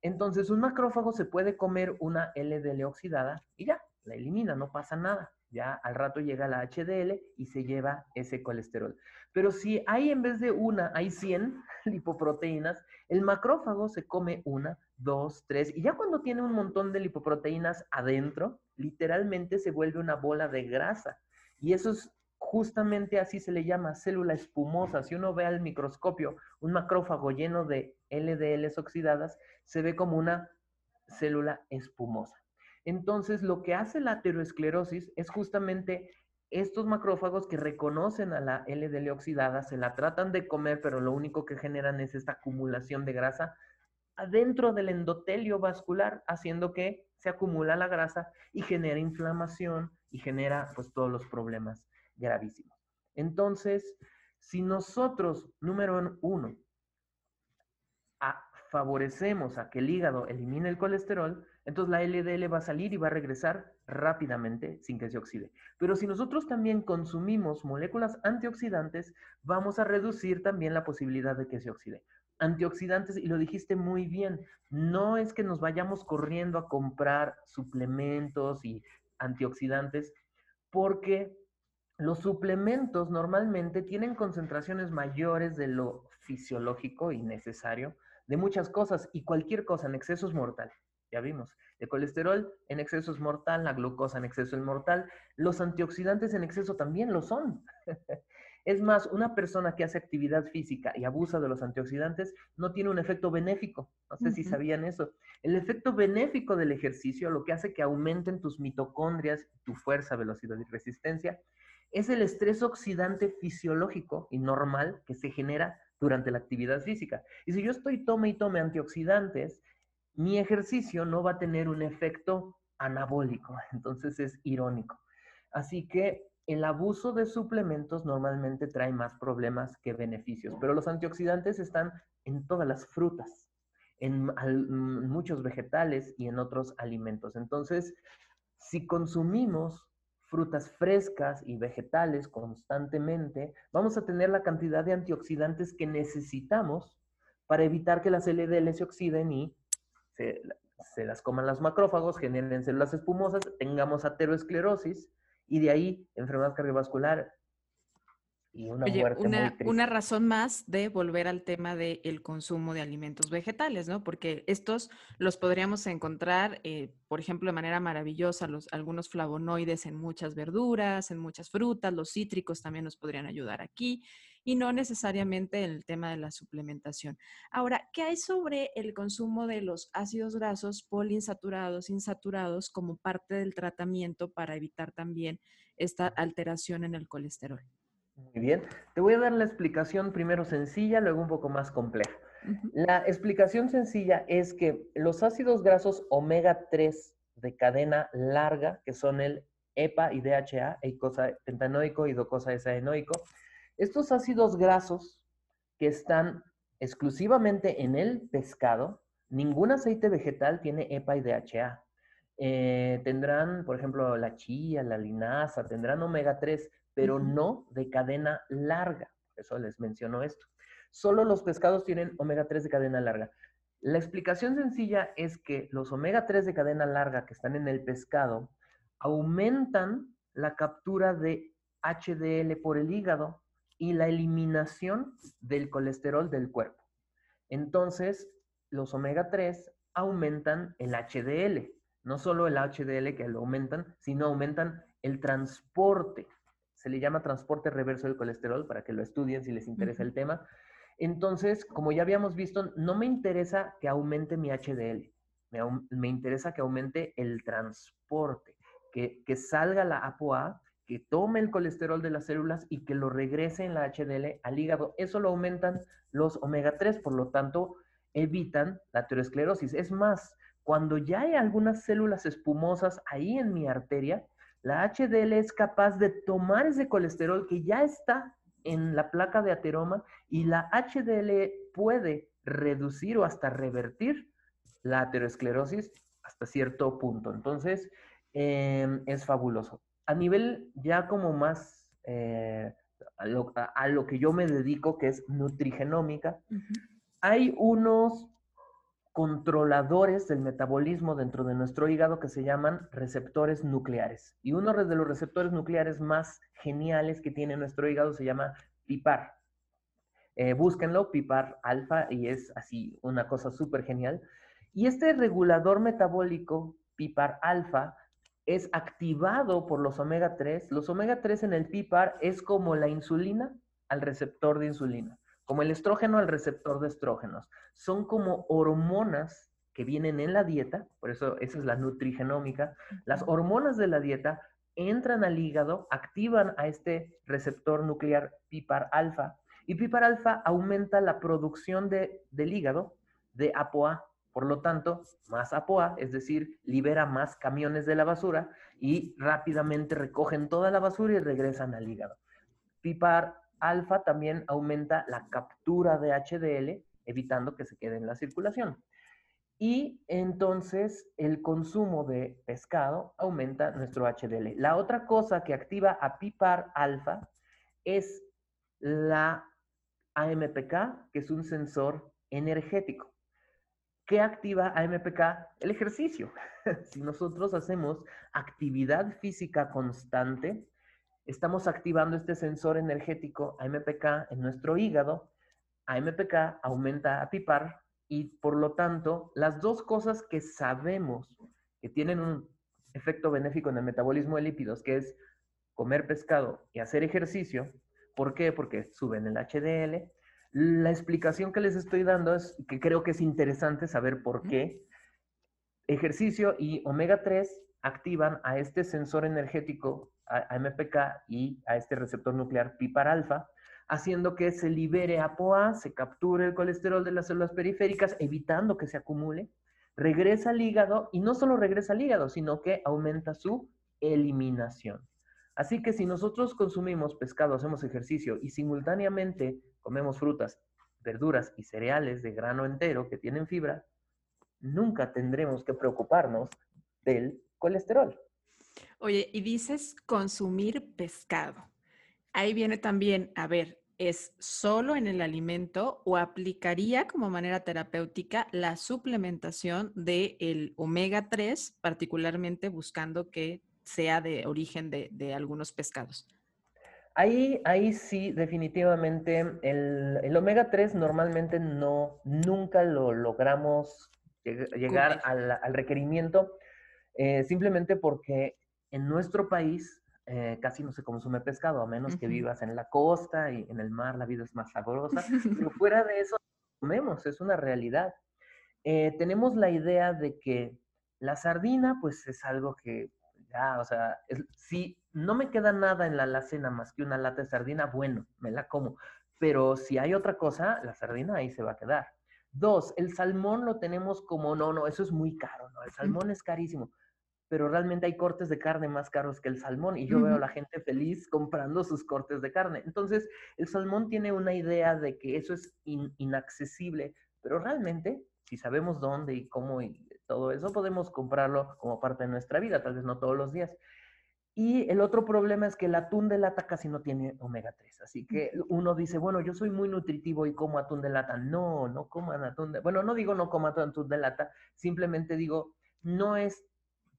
Entonces, un macrófago se puede comer una LDL oxidada y ya, la elimina, no pasa nada. Ya al rato llega la HDL y se lleva ese colesterol. Pero si hay en vez de una, hay 100 lipoproteínas, el macrófago se come una, dos, tres, y ya cuando tiene un montón de lipoproteínas adentro, literalmente se vuelve una bola de grasa. Y eso es justamente así se le llama célula espumosa. Si uno ve al microscopio un macrófago lleno de LDLs oxidadas, se ve como una célula espumosa. Entonces, lo que hace la ateroesclerosis es justamente estos macrófagos que reconocen a la LDL oxidada, se la tratan de comer, pero lo único que generan es esta acumulación de grasa adentro del endotelio vascular, haciendo que se acumula la grasa y genera inflamación y genera pues todos los problemas gravísimos. Entonces, si nosotros, número uno, favorecemos a que el hígado elimine el colesterol, entonces la LDL va a salir y va a regresar rápidamente sin que se oxide. Pero si nosotros también consumimos moléculas antioxidantes, vamos a reducir también la posibilidad de que se oxide. Antioxidantes, y lo dijiste muy bien, no es que nos vayamos corriendo a comprar suplementos y antioxidantes, porque los suplementos normalmente tienen concentraciones mayores de lo fisiológico y necesario de muchas cosas y cualquier cosa en exceso es mortal. Ya vimos, el colesterol en exceso es mortal, la glucosa en exceso es mortal, los antioxidantes en exceso también lo son. es más, una persona que hace actividad física y abusa de los antioxidantes no tiene un efecto benéfico. No sé si sabían eso. El efecto benéfico del ejercicio, lo que hace que aumenten tus mitocondrias, tu fuerza, velocidad y resistencia, es el estrés oxidante fisiológico y normal que se genera durante la actividad física. Y si yo estoy tome y tome antioxidantes, mi ejercicio no va a tener un efecto anabólico, entonces es irónico. Así que el abuso de suplementos normalmente trae más problemas que beneficios, pero los antioxidantes están en todas las frutas, en, muchos vegetales y en otros alimentos. Entonces, si consumimos frutas frescas y vegetales constantemente, vamos a tener la cantidad de antioxidantes que necesitamos para evitar que las LDL se oxiden y se, las coman los macrófagos, generen células espumosas, tengamos ateroesclerosis y de ahí enfermedad cardiovascular y una una, Una razón más de volver al tema del consumo de alimentos vegetales, ¿no? Porque estos los podríamos encontrar, eh, por ejemplo, de manera maravillosa, los, algunos flavonoides en muchas verduras, en muchas frutas, los cítricos también nos podrían ayudar aquí y no necesariamente el tema de la suplementación. Ahora, ¿qué hay sobre el consumo de los ácidos grasos poliinsaturados, insaturados como parte del tratamiento para evitar también esta alteración en el colesterol? Muy bien. Te voy a dar la explicación primero sencilla, luego un poco más compleja. La explicación sencilla es que los ácidos grasos omega 3 de cadena larga, que son el EPA y DHA, eicosa pentanoico y docosa desaenoico, estos ácidos grasos que están exclusivamente en el pescado, ningún aceite vegetal tiene EPA y DHA. Eh, tendrán, por ejemplo, la chía, la linaza, tendrán omega 3, pero no de cadena larga. Por eso les menciono esto. Solo los pescados tienen omega 3 de cadena larga. La explicación sencilla es que los omega 3 de cadena larga que están en el pescado aumentan la captura de HDL por el hígado y la eliminación del colesterol del cuerpo. Entonces, los omega 3 aumentan el HDL, no solo el HDL que lo aumentan, sino aumentan el transporte se le llama transporte reverso del colesterol, para que lo estudien si les interesa el tema. Entonces, como ya habíamos visto, no me interesa que aumente mi HDL, me, interesa que aumente el transporte, que, que salga la ApoA, que tome el colesterol de las células y que lo regrese en la HDL al hígado. Eso lo aumentan los omega 3, por lo tanto, evitan la aterosclerosis. Es más, cuando ya hay algunas células espumosas ahí en mi arteria, la HDL es capaz de tomar ese colesterol que ya está en la placa de ateroma y la HDL puede reducir o hasta revertir la aterosclerosis hasta cierto punto. Entonces, em, es fabuloso. A nivel ya como más eh, a, lo, que yo me dedico, que es nutrigenómica, hay unos controladores del metabolismo dentro de nuestro hígado que se llaman receptores nucleares. Y uno de los receptores nucleares más geniales que tiene nuestro hígado se llama PIPAR. Eh, búsquenlo, PIPAR alfa, y es así una cosa súper genial. Y este regulador metabólico, PIPAR alfa, es activado por los omega 3. Los omega 3 en el PIPAR es como la insulina al receptor de insulina, como el estrógeno al receptor de estrógenos. Son como hormonas que vienen en la dieta, por eso esa es la nutrigenómica. Las hormonas de la dieta entran al hígado, activan a este receptor nuclear PIPAR alfa y PIPAR alfa aumenta la producción de, del hígado de ApoA, por lo tanto, más APOA, es decir, libera más camiones de la basura y rápidamente recogen toda la basura y regresan al hígado. PIPAR alfa también aumenta la captura de HDL, evitando que se quede en la circulación. Y entonces el consumo de pescado aumenta nuestro HDL. La otra cosa que activa a PIPAR alfa es la AMPK, que es un sensor energético. ¿Qué activa AMPK? El ejercicio. si nosotros hacemos actividad física constante, estamos activando este sensor energético AMPK en nuestro hígado. AMPK aumenta a PIPAR y por lo tanto, las dos cosas que sabemos que tienen un efecto benéfico en el metabolismo de lípidos, que es comer pescado y hacer ejercicio, ¿por qué? Porque suben el HDL la explicación que les estoy dando es que creo que es interesante saber por qué ejercicio y omega 3 activan a este sensor energético, a MPK y a este receptor nuclear PIPAR alfa, haciendo que se libere ApoA, se capture el colesterol de las células periféricas, evitando que se acumule, regresa al hígado y no solo regresa al hígado, sino que aumenta su eliminación. Así que si nosotros consumimos pescado, hacemos ejercicio y simultáneamente comemos frutas, verduras y cereales de grano entero que tienen fibra, nunca tendremos que preocuparnos del colesterol. Oye, y dices consumir pescado. Ahí viene también, a ver, ¿es solo en el alimento o aplicaría como manera terapéutica la suplementación del omega 3, particularmente buscando que sea de origen de, algunos pescados. Ahí, ahí sí, definitivamente, el, omega 3 normalmente no, nunca lo logramos llegar al, requerimiento, eh, simplemente porque en nuestro país eh, casi no se consume pescado, a menos que vivas en la costa y en el mar la vida es más sabrosa, pero fuera de eso comemos, es una realidad. Eh, tenemos la idea de que la sardina, pues es algo que ya, o sea, si no me queda nada en la alacena más que una lata de sardina, bueno, me la como. Pero si hay otra cosa, la sardina ahí se va a quedar. Dos, el salmón lo tenemos como, no, no, eso es muy caro, ¿no? El salmón es carísimo, pero realmente hay cortes de carne más caros que el salmón y yo veo a la gente feliz comprando sus cortes de carne. Entonces, el salmón tiene una idea de que eso es inaccesible, pero realmente, si sabemos dónde y cómo y todo eso podemos comprarlo como parte de nuestra vida, tal vez no todos los días. Y el otro problema es que el atún de lata casi no tiene omega 3. Así que uno dice, bueno, yo soy muy nutritivo y como atún de lata. No, no coman atún de... Bueno, no digo no coman atún de lata, simplemente digo, no es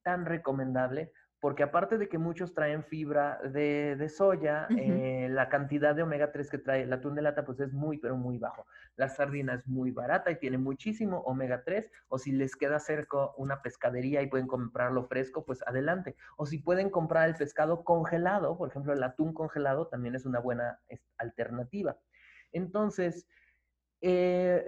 tan recomendable porque aparte de que muchos traen fibra de, soya, eh, la cantidad de omega 3 que trae el atún de lata pues es muy, pero muy bajo. La sardina es muy barata y tiene muchísimo omega 3, o si les queda cerca una pescadería y pueden comprarlo fresco, pues adelante. O si pueden comprar el pescado congelado, por ejemplo, el atún congelado también es una buena alternativa. Entonces, eh,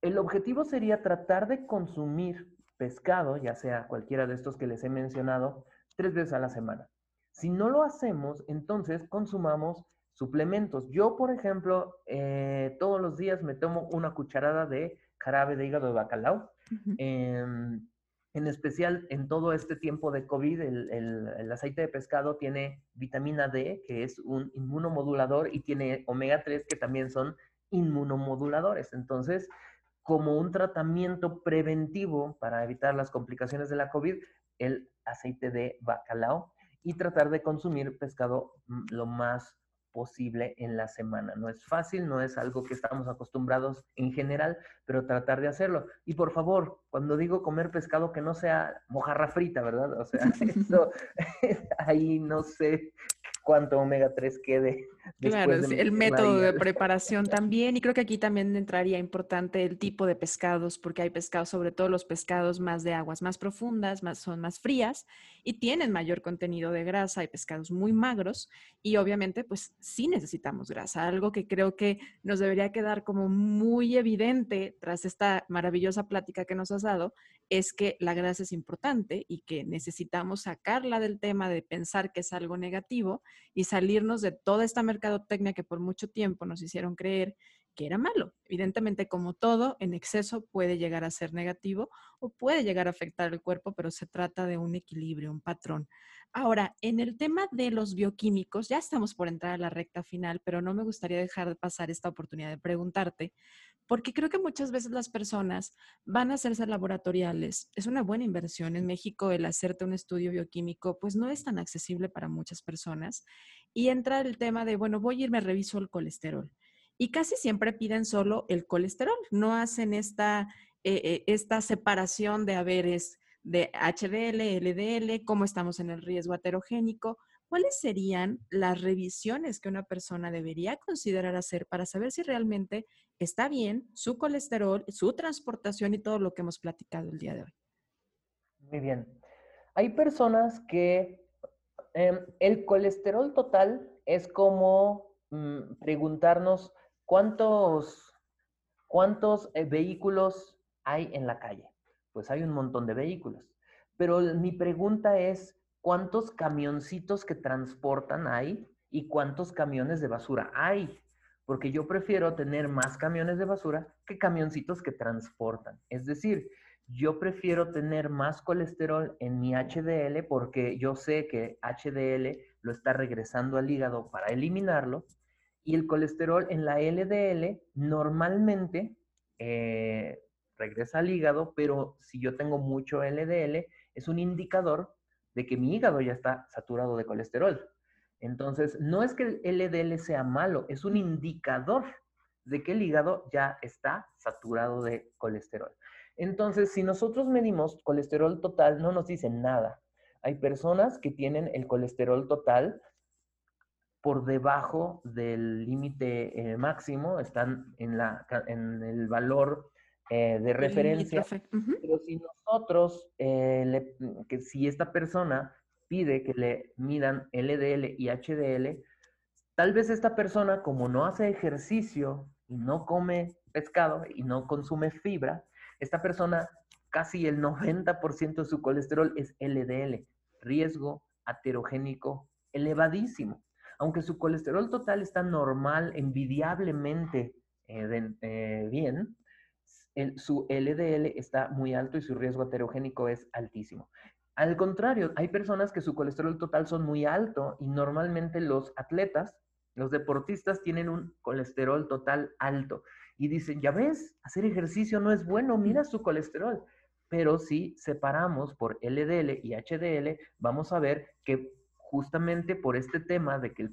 el objetivo sería tratar de consumir pescado, ya sea cualquiera de estos que les he mencionado, tres veces a la semana. Si no lo hacemos, entonces consumamos suplementos. Yo, por ejemplo, eh, todos los días me tomo una cucharada de jarabe de hígado de bacalao. Em, en especial en todo este tiempo de COVID, el, aceite de pescado tiene vitamina D, que es un inmunomodulador, y tiene omega 3, que también son inmunomoduladores. Entonces, como un tratamiento preventivo para evitar las complicaciones de la COVID, el aceite de bacalao y tratar de consumir pescado mm, lo más posible en la semana. No es fácil, no es algo que estamos acostumbrados en general, pero tratar de hacerlo. Y por favor, cuando digo comer pescado, que no sea mojarra frita, ¿verdad? O sea, eso ahí no sé cuánto omega 3 quede. Claro, el método de preparación también. Y creo que aquí también entraría importante el tipo de pescados, porque hay pescados, sobre todo los pescados más de aguas más profundas, más, son más frías y tienen mayor contenido de grasa. Hay pescados muy magros y obviamente pues sí necesitamos grasa. Algo que creo que nos debería quedar como muy evidente tras esta maravillosa plática que nos has dado, es que la grasa es importante y que necesitamos sacarla del tema de pensar que es algo negativo y salirnos de toda esta mercadotecnia que por mucho tiempo nos hicieron creer que era malo. Evidentemente, como todo, en exceso puede llegar a ser negativo o puede llegar a afectar el cuerpo, pero se trata de un equilibrio, un patrón. Ahora, en el tema de los bioquímicos, ya estamos por entrar a la recta final, pero no me gustaría dejar de pasar esta oportunidad de preguntarte, porque creo que muchas veces las personas van a hacerse laboratoriales. Es una buena inversión. En México el hacerte un estudio bioquímico pues no es tan accesible para muchas personas. Y entra el tema de, bueno, voy a irme, reviso el colesterol. Y casi siempre piden solo el colesterol, no hacen esta, eh, eh, esta separación de haberes de HDL, LDL, cómo estamos en el riesgo aterogénico. ¿Cuáles serían las revisiones que una persona debería considerar hacer para saber si realmente está bien su colesterol, su transportación y todo lo que hemos platicado el día de hoy? Muy bien. Hay personas que em, el colesterol total es como mm, preguntarnos cuántos, cuántos eh, vehículos hay en la calle. Pues hay un montón de vehículos. Pero mi pregunta es, ¿cuántos camioncitos que transportan hay y cuántos camiones de basura hay? porque yo prefiero tener más camiones de basura que camioncitos que transportan. Es decir, yo prefiero tener más colesterol en mi HDL porque yo sé que HDL lo está regresando al hígado para eliminarlo y el colesterol en la LDL normalmente eh, regresa al hígado, pero si yo tengo mucho LDL es un indicador de que mi hígado ya está saturado de colesterol. Entonces, no es que el LDL sea malo, es un indicador de que el hígado ya está saturado de colesterol. Entonces, si nosotros medimos colesterol total, no nos dice nada. Hay personas que tienen el colesterol total por debajo del límite eh, máximo, están en, la, en, el valor eh, de referencia. Pero si nosotros, eh, que si esta persona pide que le midan LDL y HDL, tal vez esta persona, como no hace ejercicio y no come pescado y no consume fibra, esta persona casi el 90% de su colesterol es LDL, riesgo aterogénico elevadísimo. Aunque su colesterol total está normal, envidiablemente eh, eh, bien, su LDL está muy alto y su riesgo aterogénico es altísimo. Al contrario, hay personas que su colesterol total son muy alto y normalmente los atletas, los deportistas tienen un colesterol total alto y dicen, ya ves, hacer ejercicio no es bueno, mira su colesterol. Pero si separamos por LDL y HDL, vamos a ver que justamente por este tema de que el,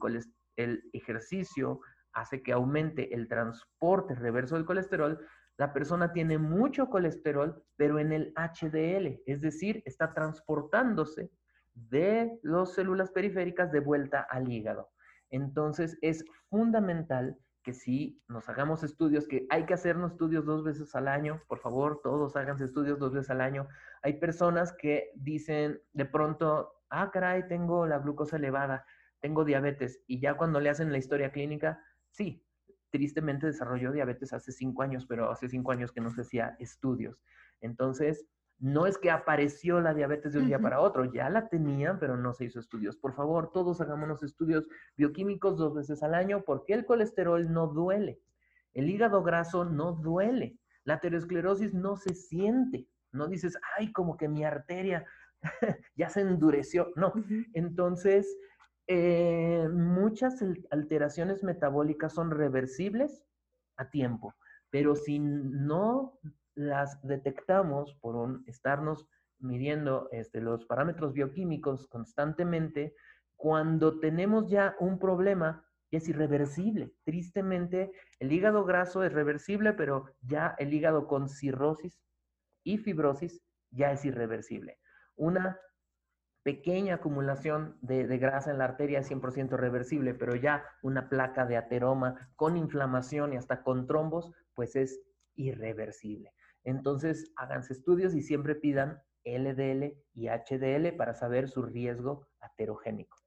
el ejercicio hace que aumente el transporte reverso del colesterol, la persona tiene mucho colesterol, pero en el HDL, es decir, está transportándose de las células periféricas de vuelta al hígado. Entonces es fundamental que si nos hagamos estudios, que hay que hacernos estudios dos veces al año, por favor, todos háganse estudios dos veces al año. Hay personas que dicen de pronto, ah, caray, tengo la glucosa elevada, tengo diabetes, y ya cuando le hacen la historia clínica, sí, tristemente desarrolló diabetes hace cinco años, pero hace cinco años que no se hacía estudios. Entonces, no es que apareció la diabetes de un día para otro, ya la tenían, pero no se hizo estudios. Por favor, todos hagámonos estudios bioquímicos dos veces al año porque el colesterol no duele. El hígado graso no duele. La aterosclerosis no se siente. No dices, ay, como que mi arteria ya se endureció. No. Entonces, eh, muchas alteraciones metabólicas son reversibles a tiempo, pero si no las detectamos por estarnos midiendo este, los parámetros bioquímicos constantemente, cuando tenemos ya un problema, ya es irreversible. Tristemente, el hígado graso es reversible, pero ya el hígado con cirrosis y fibrosis ya es irreversible. Una pequeña acumulación de, grasa en la arteria es 100% reversible, pero ya una placa de ateroma con inflamación y hasta con trombos, pues es irreversible. Entonces, háganse estudios y siempre pidan LDL y HDL para saber su riesgo aterogénico.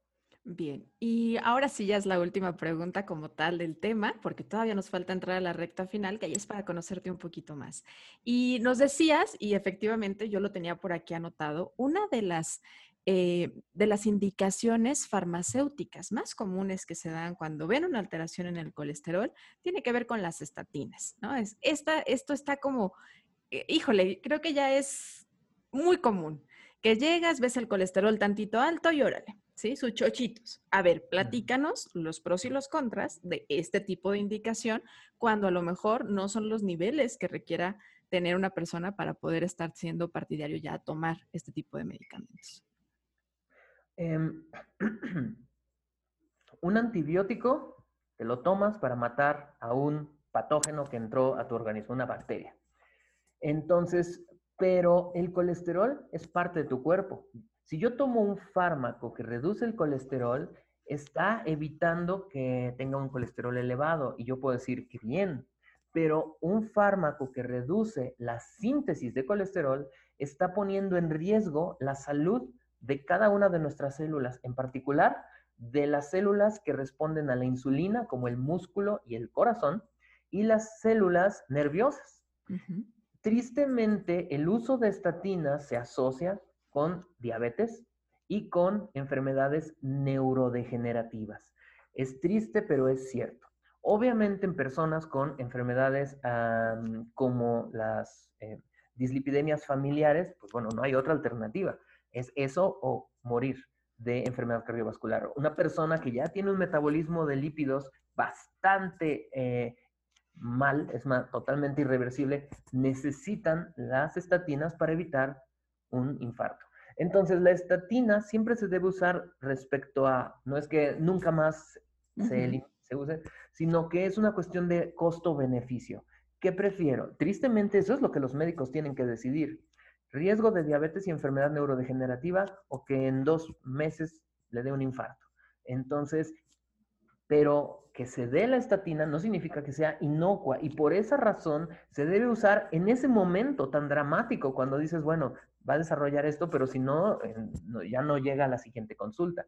Bien, y ahora sí ya es la última pregunta como tal del tema, porque todavía nos falta entrar a la recta final, que ahí es para conocerte un poquito más. Y nos decías, y efectivamente yo lo tenía por aquí anotado, una de las, eh, de las indicaciones farmacéuticas más comunes que se dan cuando ven una alteración en el colesterol tiene que ver con las estatinas, ¿no? Es, esta, esto está como, híjole, creo que ya es muy común, que llegas, ves el colesterol tantito alto y órale ¿sí? Sus chochitos. A ver, platícanos los pros y los contras de este tipo de indicación cuando a lo mejor no son los niveles que requiera tener una persona para poder estar siendo partidario ya a tomar este tipo de medicamentos. Em, un antibiótico te lo tomas para matar a un patógeno que entró a tu organismo, una bacteria. Entonces, pero el colesterol es parte de tu cuerpo. Si yo tomo un fármaco que reduce el colesterol, está evitando que tenga un colesterol elevado y yo puedo decir que bien, pero un fármaco que reduce la síntesis de colesterol está poniendo en riesgo la salud de cada una de nuestras células, en particular de las células que responden a la insulina, como el músculo y el corazón, y las células nerviosas. Tristemente, el uso de estatinas se asocia con diabetes y con enfermedades neurodegenerativas. Es triste, pero es cierto. Obviamente en personas con enfermedades como las eh, dislipidemias familiares, pues bueno, no hay otra alternativa. Es eso o morir de enfermedad cardiovascular. Una persona que ya tiene un metabolismo de lípidos bastante eh, mal, es más, totalmente irreversible, necesitan las estatinas para evitar un infarto. Entonces, la estatina siempre se debe usar respecto a, no es que nunca más se, use, sino que es una cuestión de costo-beneficio. ¿Qué prefiero? Tristemente, eso es lo que los médicos tienen que decidir. Riesgo de diabetes y enfermedad neurodegenerativa o que en dos meses le dé un infarto. Entonces, pero que se dé la estatina no significa que sea inocua y por esa razón se debe usar en ese momento tan dramático cuando dices, bueno, va a desarrollar esto, pero si no, ya no llega a la siguiente consulta.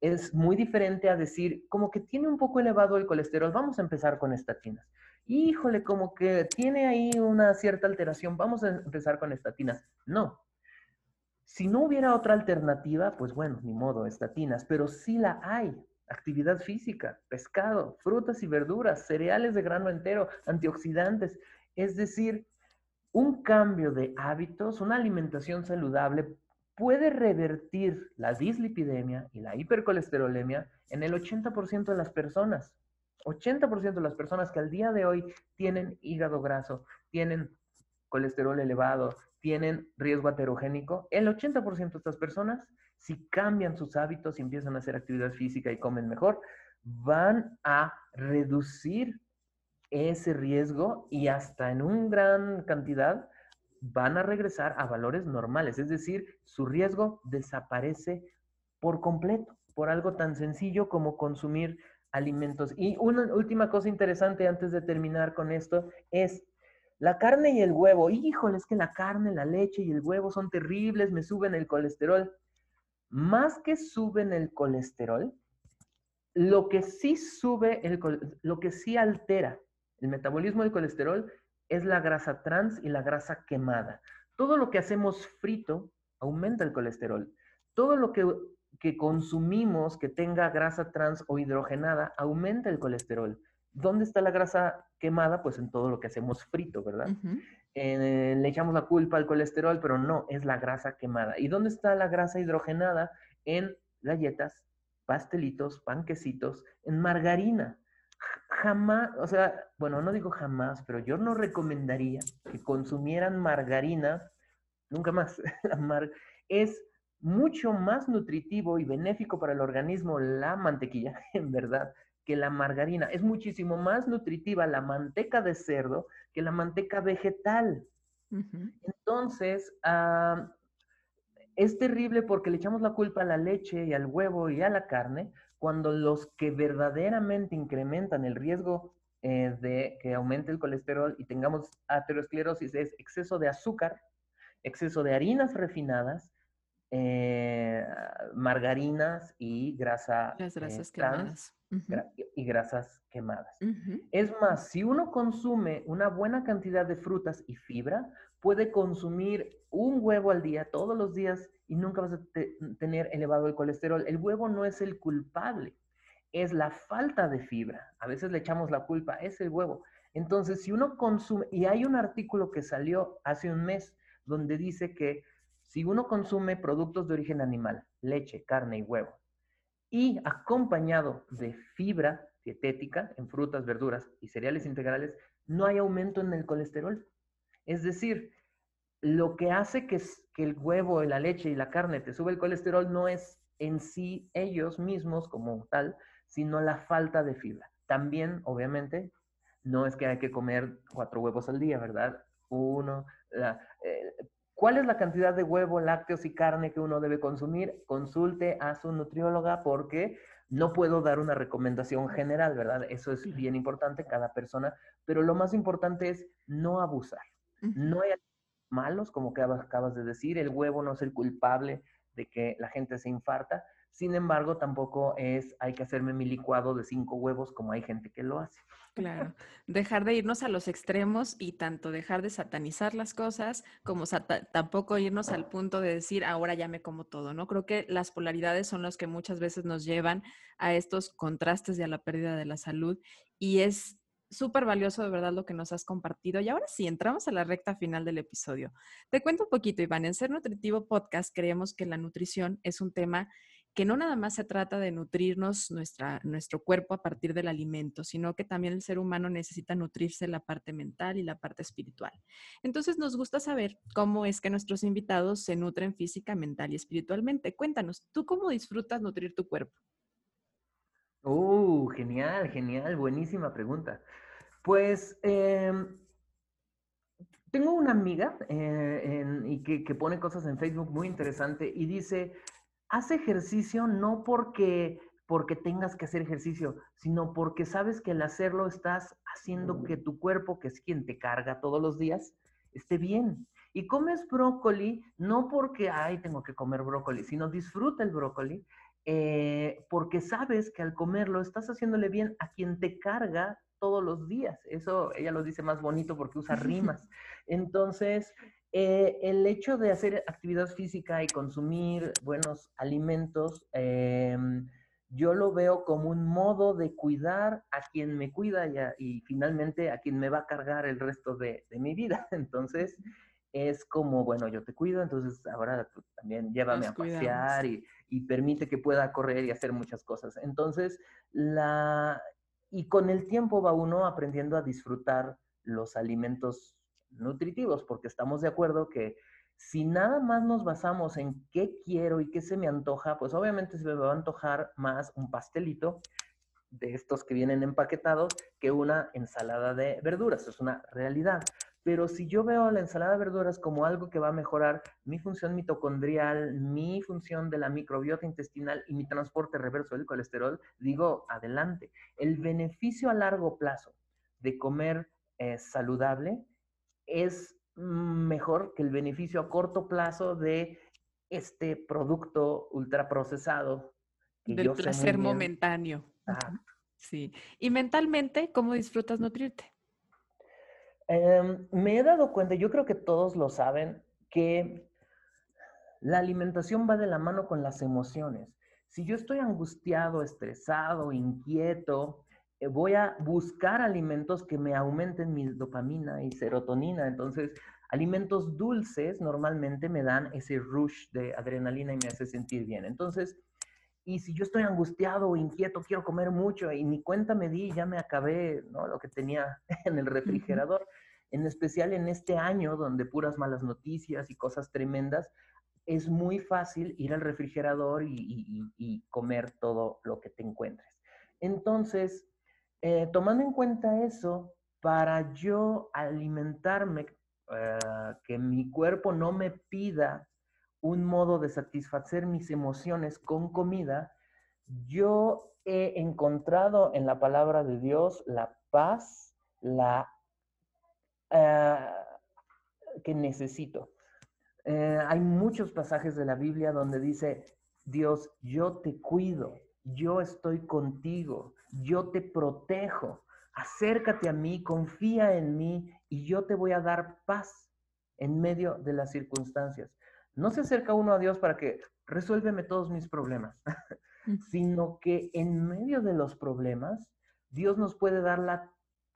Es muy diferente a decir, como que tiene un poco elevado el colesterol, vamos a empezar con estatinas. Híjole, como que tiene ahí una cierta alteración, vamos a empezar con estatinas. No. Si no hubiera otra alternativa, pues bueno, ni modo, estatinas, pero sí la hay actividad física, pescado, frutas y verduras, cereales de grano entero, antioxidantes. Es decir, un cambio de hábitos, una alimentación saludable puede revertir la dislipidemia y la hipercolesterolemia en el 80% de las personas. 80% de las personas que al día de hoy tienen hígado graso, tienen colesterol elevado, tienen riesgo aterogénico, el 80% de estas personas, si cambian sus hábitos y empiezan a hacer actividad física y comen mejor, van a reducir ese riesgo y hasta en una gran cantidad van a regresar a valores normales, es decir, su riesgo desaparece por completo, por algo tan sencillo como consumir alimentos. Y una última cosa interesante antes de terminar con esto es la carne y el huevo, híjole, es que la carne, la leche y el huevo son terribles, me suben el colesterol. Más que suben el colesterol, lo que sí sube, el, lo que sí altera el metabolismo del colesterol es la grasa trans y la grasa quemada. Todo lo que hacemos frito aumenta el colesterol. Todo lo que, que consumimos que tenga grasa trans o hidrogenada aumenta el colesterol. ¿Dónde está la grasa quemada? Pues en todo lo que hacemos frito, ¿verdad? Eh, le echamos la culpa al colesterol, pero no, es la grasa quemada. ¿Y dónde está la grasa hidrogenada? En galletas, pastelitos, panquecitos, en margarina. Jamás, o sea, bueno, no digo jamás, pero yo no recomendaría que consumieran margarina nunca más. es mucho más nutritivo y benéfico para el organismo la mantequilla, en verdad, que la margarina. Es muchísimo más nutritiva la manteca de cerdo que la manteca vegetal. Entonces, ah, es terrible porque le echamos la culpa a la leche y al huevo y a la carne, cuando los que verdaderamente incrementan el riesgo eh, de que aumente el colesterol y tengamos aterosclerosis es exceso de azúcar, exceso de harinas refinadas, eh, margarinas y grasa, Las grasas quemadas. y grasas quemadas. Es más, si uno consume una buena cantidad de frutas y fibra, puede consumir un huevo al día, todos los días, y nunca vas a tener elevado el colesterol. El huevo no es el culpable, es la falta de fibra. A veces le echamos la culpa, es el huevo. Entonces, si uno consume, y hay un artículo que salió hace un mes donde dice que si uno consume productos de origen animal, leche, carne y huevo, y acompañado de fibra dietética en frutas, verduras y cereales integrales, no hay aumento en el colesterol. Es decir, lo que hace que, el huevo, la leche y la carne te sube el colesterol no es en sí ellos mismos como tal, sino la falta de fibra. También, obviamente, no es que hay que comer cuatro huevos al día, ¿verdad? Uno, la, eh, ¿Cuál es la cantidad de huevo, lácteos y carne que uno debe consumir? Consulte a su nutrióloga porque no puedo dar una recomendación general, ¿verdad? Eso es bien importante, cada persona, pero lo más importante es no abusar. No hay malos, como que acabas de decir, el huevo no es el culpable de que la gente se infarta, sin embargo, tampoco es, hay que hacerme mi licuado de cinco huevos como hay gente que lo hace. Claro, dejar de irnos a los extremos y tanto dejar de satanizar las cosas como tampoco irnos al punto de decir, ahora ya me como todo, ¿no? Creo que las polaridades son los que muchas veces nos llevan a estos contrastes y a la pérdida de la salud y es súper valioso de verdad lo que nos has compartido. Y ahora sí, entramos a la recta final del episodio. Te cuento un poquito, Iván. En Ser Nutritivo Podcast creemos que la nutrición es un tema que no nada más se trata de nutrirnos nuestra, nuestro cuerpo a partir del alimento, sino que también el ser humano necesita nutrirse la parte mental y la parte espiritual. Entonces nos gusta saber cómo es que nuestros invitados se nutren física, mental y espiritualmente. Cuéntanos, ¿tú cómo disfrutas nutrir tu cuerpo? Uh, genial, genial, buenísima pregunta. Pues em, tengo una amiga eh, y que, que, pone cosas en Facebook muy interesante y dice, haz ejercicio no porque, porque tengas que hacer ejercicio, sino porque sabes que al hacerlo estás haciendo que tu cuerpo, que es quien te carga todos los días, esté bien. Y comes brócoli no porque, ay, tengo que comer brócoli, sino disfruta el brócoli eh, porque sabes que al comerlo estás haciéndole bien a quien te carga todos los días. Eso ella lo dice más bonito porque usa rimas. Entonces, eh, el hecho de hacer actividad física y consumir buenos alimentos, em, yo lo veo como un modo de cuidar a quien me cuida y, finalmente a quien me va a cargar el resto de, mi vida. Entonces, es como, bueno, yo te cuido, entonces ahora también llévame a pasear y, y, permite que pueda correr y hacer muchas cosas. Entonces, la... Y con el tiempo va uno aprendiendo a disfrutar los alimentos nutritivos, porque estamos de acuerdo que si nada más nos basamos en qué quiero y qué se me antoja, pues obviamente se me va a antojar más un pastelito de estos que vienen empaquetados que una ensalada de verduras, es una realidad. Pero si yo veo la ensalada de verduras como algo que va a mejorar mi función mitocondrial, mi función de la microbiota intestinal y mi transporte reverso del colesterol, digo, adelante. El beneficio a largo plazo de comer eh, saludable es mejor que el beneficio a corto plazo de este producto ultraprocesado. Del placer momentáneo. Sí. ¿Y mentalmente cómo disfrutas nutrirte? Em, me he dado cuenta, yo creo que todos lo saben, que la alimentación va de la mano con las emociones. Si yo estoy angustiado, estresado, inquieto, voy a buscar alimentos que me aumenten mi dopamina y serotonina. Entonces, alimentos dulces normalmente me dan ese rush de adrenalina y me hace sentir bien. Entonces, y si yo estoy angustiado o inquieto, quiero comer mucho y mi cuenta me di, ya me acabé ¿no? lo que tenía en el refrigerador, en especial en este año donde puras malas noticias y cosas tremendas, es muy fácil ir al refrigerador y, y comer todo lo que te encuentres. Entonces, eh, tomando en cuenta eso, para yo alimentarme, eh, que mi cuerpo no me pida un modo de satisfacer mis emociones con comida, yo he encontrado en la palabra de Dios la paz, la eh, que necesito. Eh, hay muchos pasajes de la Biblia donde dice, Dios, yo te cuido, yo estoy contigo, yo te protejo, acércate a mí, confía en mí y yo te voy a dar paz en medio de las circunstancias. No se acerca uno a Dios para que resuélveme todos mis problemas, sino que en medio de los problemas, Dios nos puede dar la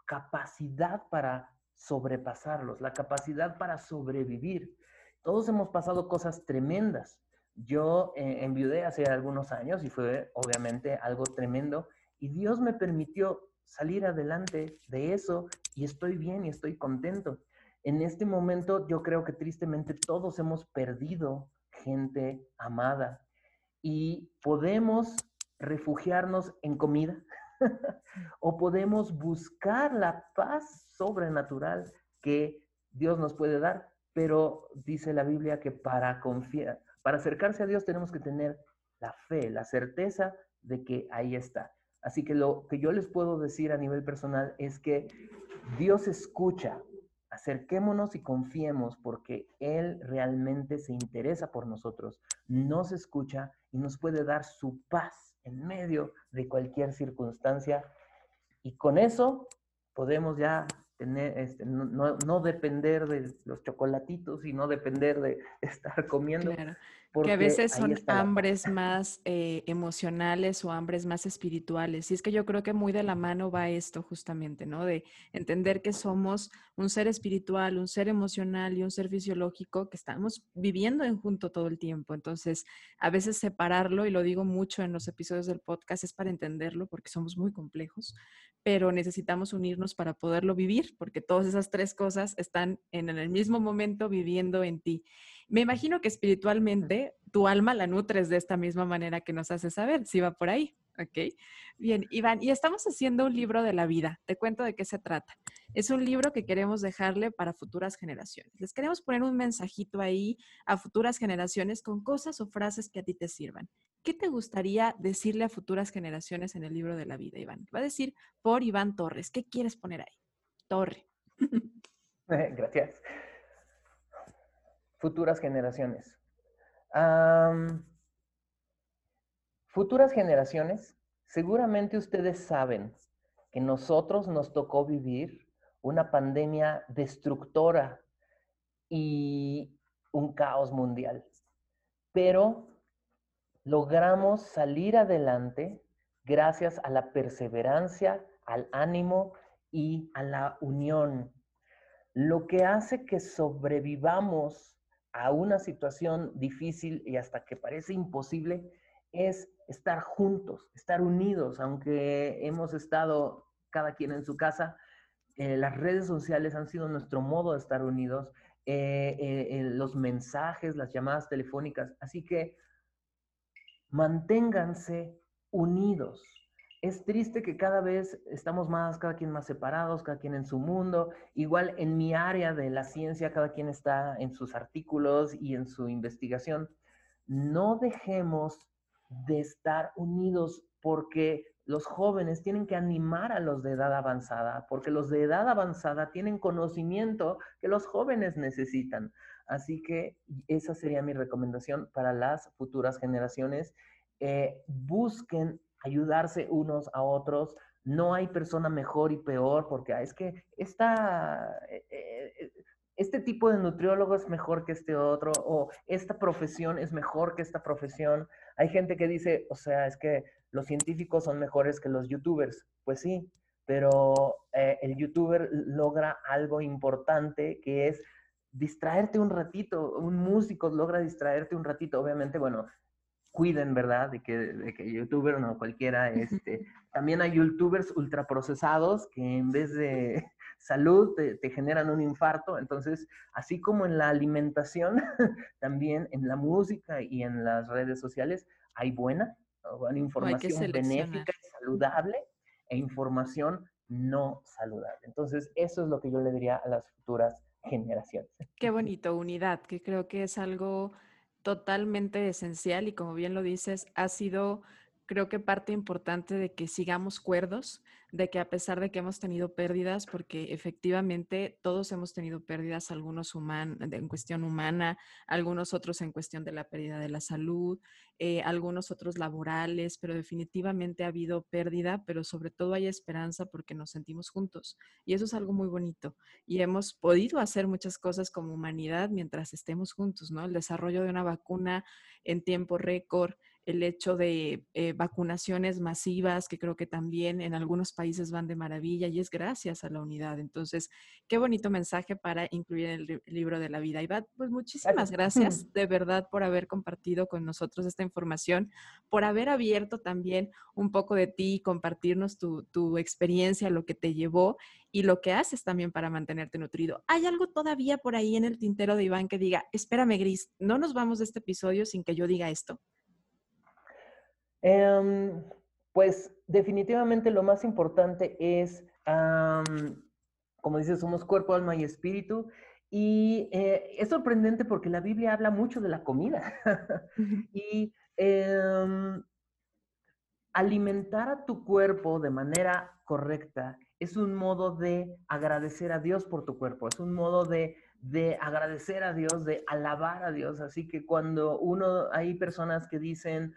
capacidad para sobrepasarlos, la capacidad para sobrevivir. Todos hemos pasado cosas tremendas. Yo eh, enviudé hace algunos años y fue obviamente algo tremendo y Dios me permitió salir adelante de eso y estoy bien y estoy contento. En este momento yo creo que tristemente todos hemos perdido gente amada y podemos refugiarnos en comida o podemos buscar la paz sobrenatural que Dios nos puede dar, pero dice la Biblia que para confiar, para acercarse a Dios tenemos que tener la fe, la certeza de que ahí está. Así que lo que yo les puedo decir a nivel personal es que Dios escucha. Acerquémonos y confiemos porque Él realmente se interesa por nosotros, nos escucha y nos puede dar su paz en medio de cualquier circunstancia. Y con eso podemos ya tener, este, no, depender de los chocolatitos y no depender de estar comiendo. Que a veces son hambres más eh, emocionales o hambres más espirituales. Y es que yo creo que muy de la mano va esto justamente, ¿no? De entender que somos un ser espiritual, un ser emocional y un ser fisiológico que estamos viviendo en junto todo el tiempo. Entonces, a veces separarlo, y lo digo mucho en los episodios del podcast, es para entenderlo porque somos muy complejos, pero necesitamos unirnos para poderlo vivir porque todas esas tres cosas están en el mismo momento viviendo en ti. Me imagino que espiritualmente tu alma la nutres de esta misma manera que nos hace saber, si va por ahí. ¿Ok? Bien, Iván, y estamos haciendo un libro de la vida. Te cuento de qué se trata. Es un libro que queremos dejarle para futuras generaciones. Les queremos poner un mensajito ahí a futuras generaciones con cosas o frases que a ti te sirvan. ¿Qué te gustaría decirle a futuras generaciones en el libro de la vida, Iván? Va a decir por Iván Torres. ¿Qué quieres poner ahí? Torre. Gracias futuras generaciones. futuras generaciones, seguramente ustedes saben que nosotros nos tocó vivir una pandemia destructora y un caos mundial. Pero logramos salir adelante gracias a la perseverancia, al ánimo y a la unión. Lo que hace que sobrevivamos a una situación difícil y hasta que parece imposible es estar juntos, estar unidos, aunque hemos estado cada quien en su casa. Eh, las redes sociales han sido nuestro modo de estar unidos, eh, eh, los mensajes, las llamadas telefónicas. Así que manténganse unidos, es triste que cada vez estamos más, cada quien más separados, cada quien en su mundo. Igual en mi área de la ciencia, cada quien está en sus artículos y en su investigación. No dejemos de estar unidos porque los jóvenes tienen que animar a los de edad avanzada, porque los de edad avanzada tienen conocimiento que los jóvenes necesitan. Así que esa sería mi recomendación para las futuras generaciones. Eh, busquen ayudarse unos a otros. No hay persona mejor y peor porque ah, es que esta, eh, eh, este tipo de nutriólogo es mejor que este otro o esta profesión es mejor que esta profesión. Hay gente que dice, o sea, es que los científicos son mejores que los youtubers. Pues sí, pero eh, el youtuber logra algo importante que es distraerte un ratito. Un músico logra distraerte un ratito. Obviamente, bueno, cuiden, ¿verdad? De que, de que youtuber no cualquiera, este, también hay youtubers ultraprocesados que en vez de salud te, generan un infarto, entonces, así como en la alimentación, también en la música y en las redes sociales hay buena, Bueno, información benéfica y saludable e información no saludable. Entonces, eso es lo que yo le diría a las futuras generaciones. Qué bonito, unidad, que creo que es algo totalmente esencial y como bien lo dices, ha sido creo que parte importante de que sigamos cuerdos, de que a pesar de que hemos tenido pérdidas, porque efectivamente todos hemos tenido pérdidas, algunos en cuestión humana, algunos otros en cuestión de la pérdida de la salud, eh, algunos otros laborales, pero definitivamente ha habido pérdida, pero sobre todo hay esperanza porque nos sentimos juntos. Y eso es algo muy bonito. Y hemos podido hacer muchas cosas como humanidad mientras estemos juntos, ¿no? El desarrollo de una vacuna en tiempo récord, el hecho de eh, vacunaciones masivas, que creo que también en algunos países van de maravilla y es gracias a la unidad. Entonces, qué bonito mensaje para incluir en el libro de la vida. Iván, pues muchísimas gracias de verdad por haber compartido con nosotros esta información, por haber abierto también un poco de ti, compartirnos tu, tu experiencia, lo que te llevó y lo que haces también para mantenerte nutrido. ¿Hay algo todavía por ahí en el tintero de Iván que diga, espérame, Gris, no nos vamos de este episodio sin que yo diga esto? Em, pues definitivamente lo más importante es, como dices, somos cuerpo, alma y espíritu. Y eh, es sorprendente porque la Biblia habla mucho de la comida. y em, alimentar a tu cuerpo de manera correcta es un modo de agradecer a Dios por tu cuerpo, es un modo de, de agradecer a Dios, de alabar a Dios. Así que cuando uno, hay personas que dicen,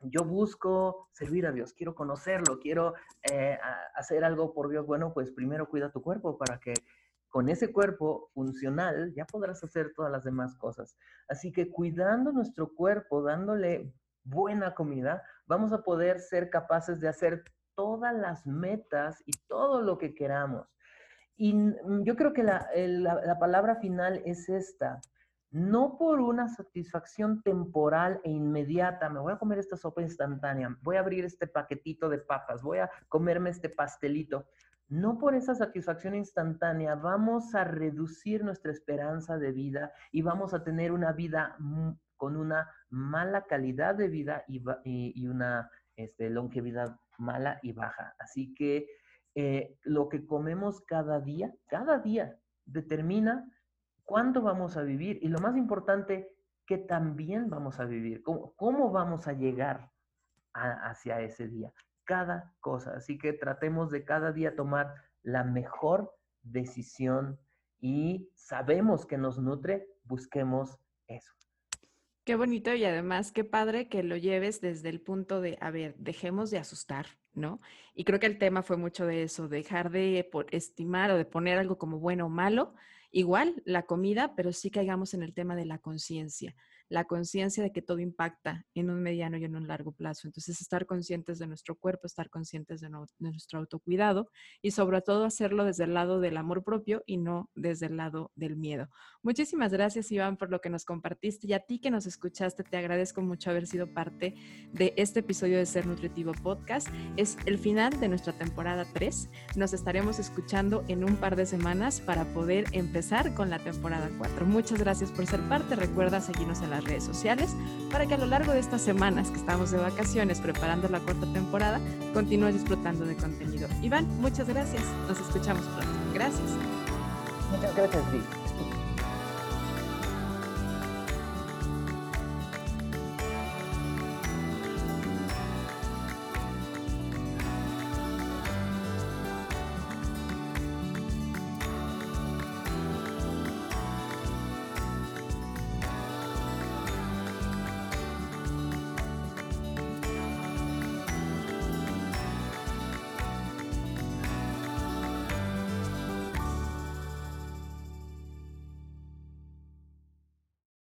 yo busco servir a Dios, quiero conocerlo, quiero eh, hacer algo por Dios. Bueno, pues primero cuida tu cuerpo para que con ese cuerpo funcional ya podrás hacer todas las demás cosas. Así que cuidando nuestro cuerpo, dándole buena comida, vamos a poder ser capaces de hacer todas las metas y todo lo que queramos. Y yo creo que la, la palabra final es esta no por una satisfacción temporal e inmediata, me voy a comer esta sopa instantánea, voy a abrir este paquetito de papas, voy a comerme este pastelito. No por esa satisfacción instantánea vamos a reducir nuestra esperanza de vida y vamos a tener una vida con una mala calidad de vida y, una este, longevidad mala y baja. Así que eh, lo que comemos cada día, cada día determina cuánto vamos a vivir y lo más importante, qué también vamos a vivir, cómo, vamos a llegar hacia ese día, cada cosa. Así que tratemos de cada día tomar la mejor decisión y sabemos que nos nutre, busquemos eso. Qué bonito y además qué padre que lo lleves desde el punto de, a ver, dejemos de asustar, ¿no? Y creo que el tema fue mucho de eso, dejar de estimar o de poner algo como bueno o malo, Igual la comida, pero sí caigamos en el tema de la conciencia la conciencia de que todo impacta en un mediano y en un largo plazo. Entonces, estar conscientes de nuestro cuerpo, estar conscientes de, nuestro autocuidado y sobre todo hacerlo desde el lado del amor propio y no desde el lado del miedo. Muchísimas gracias, Iván, por lo que nos compartiste y a ti que nos escuchaste, te agradezco mucho haber sido parte de este episodio de Ser Nutritivo Podcast. Es el final de nuestra temporada 3. Nos estaremos escuchando en un par de semanas para poder empezar con la temporada 4. Muchas gracias por ser parte. Recuerda seguirnos en la redes sociales para que a lo largo de estas semanas que estamos de vacaciones preparando la cuarta temporada, continúes disfrutando de contenido. Iván, muchas gracias. Nos escuchamos pronto. Gracias. Muchas gracias, Vic.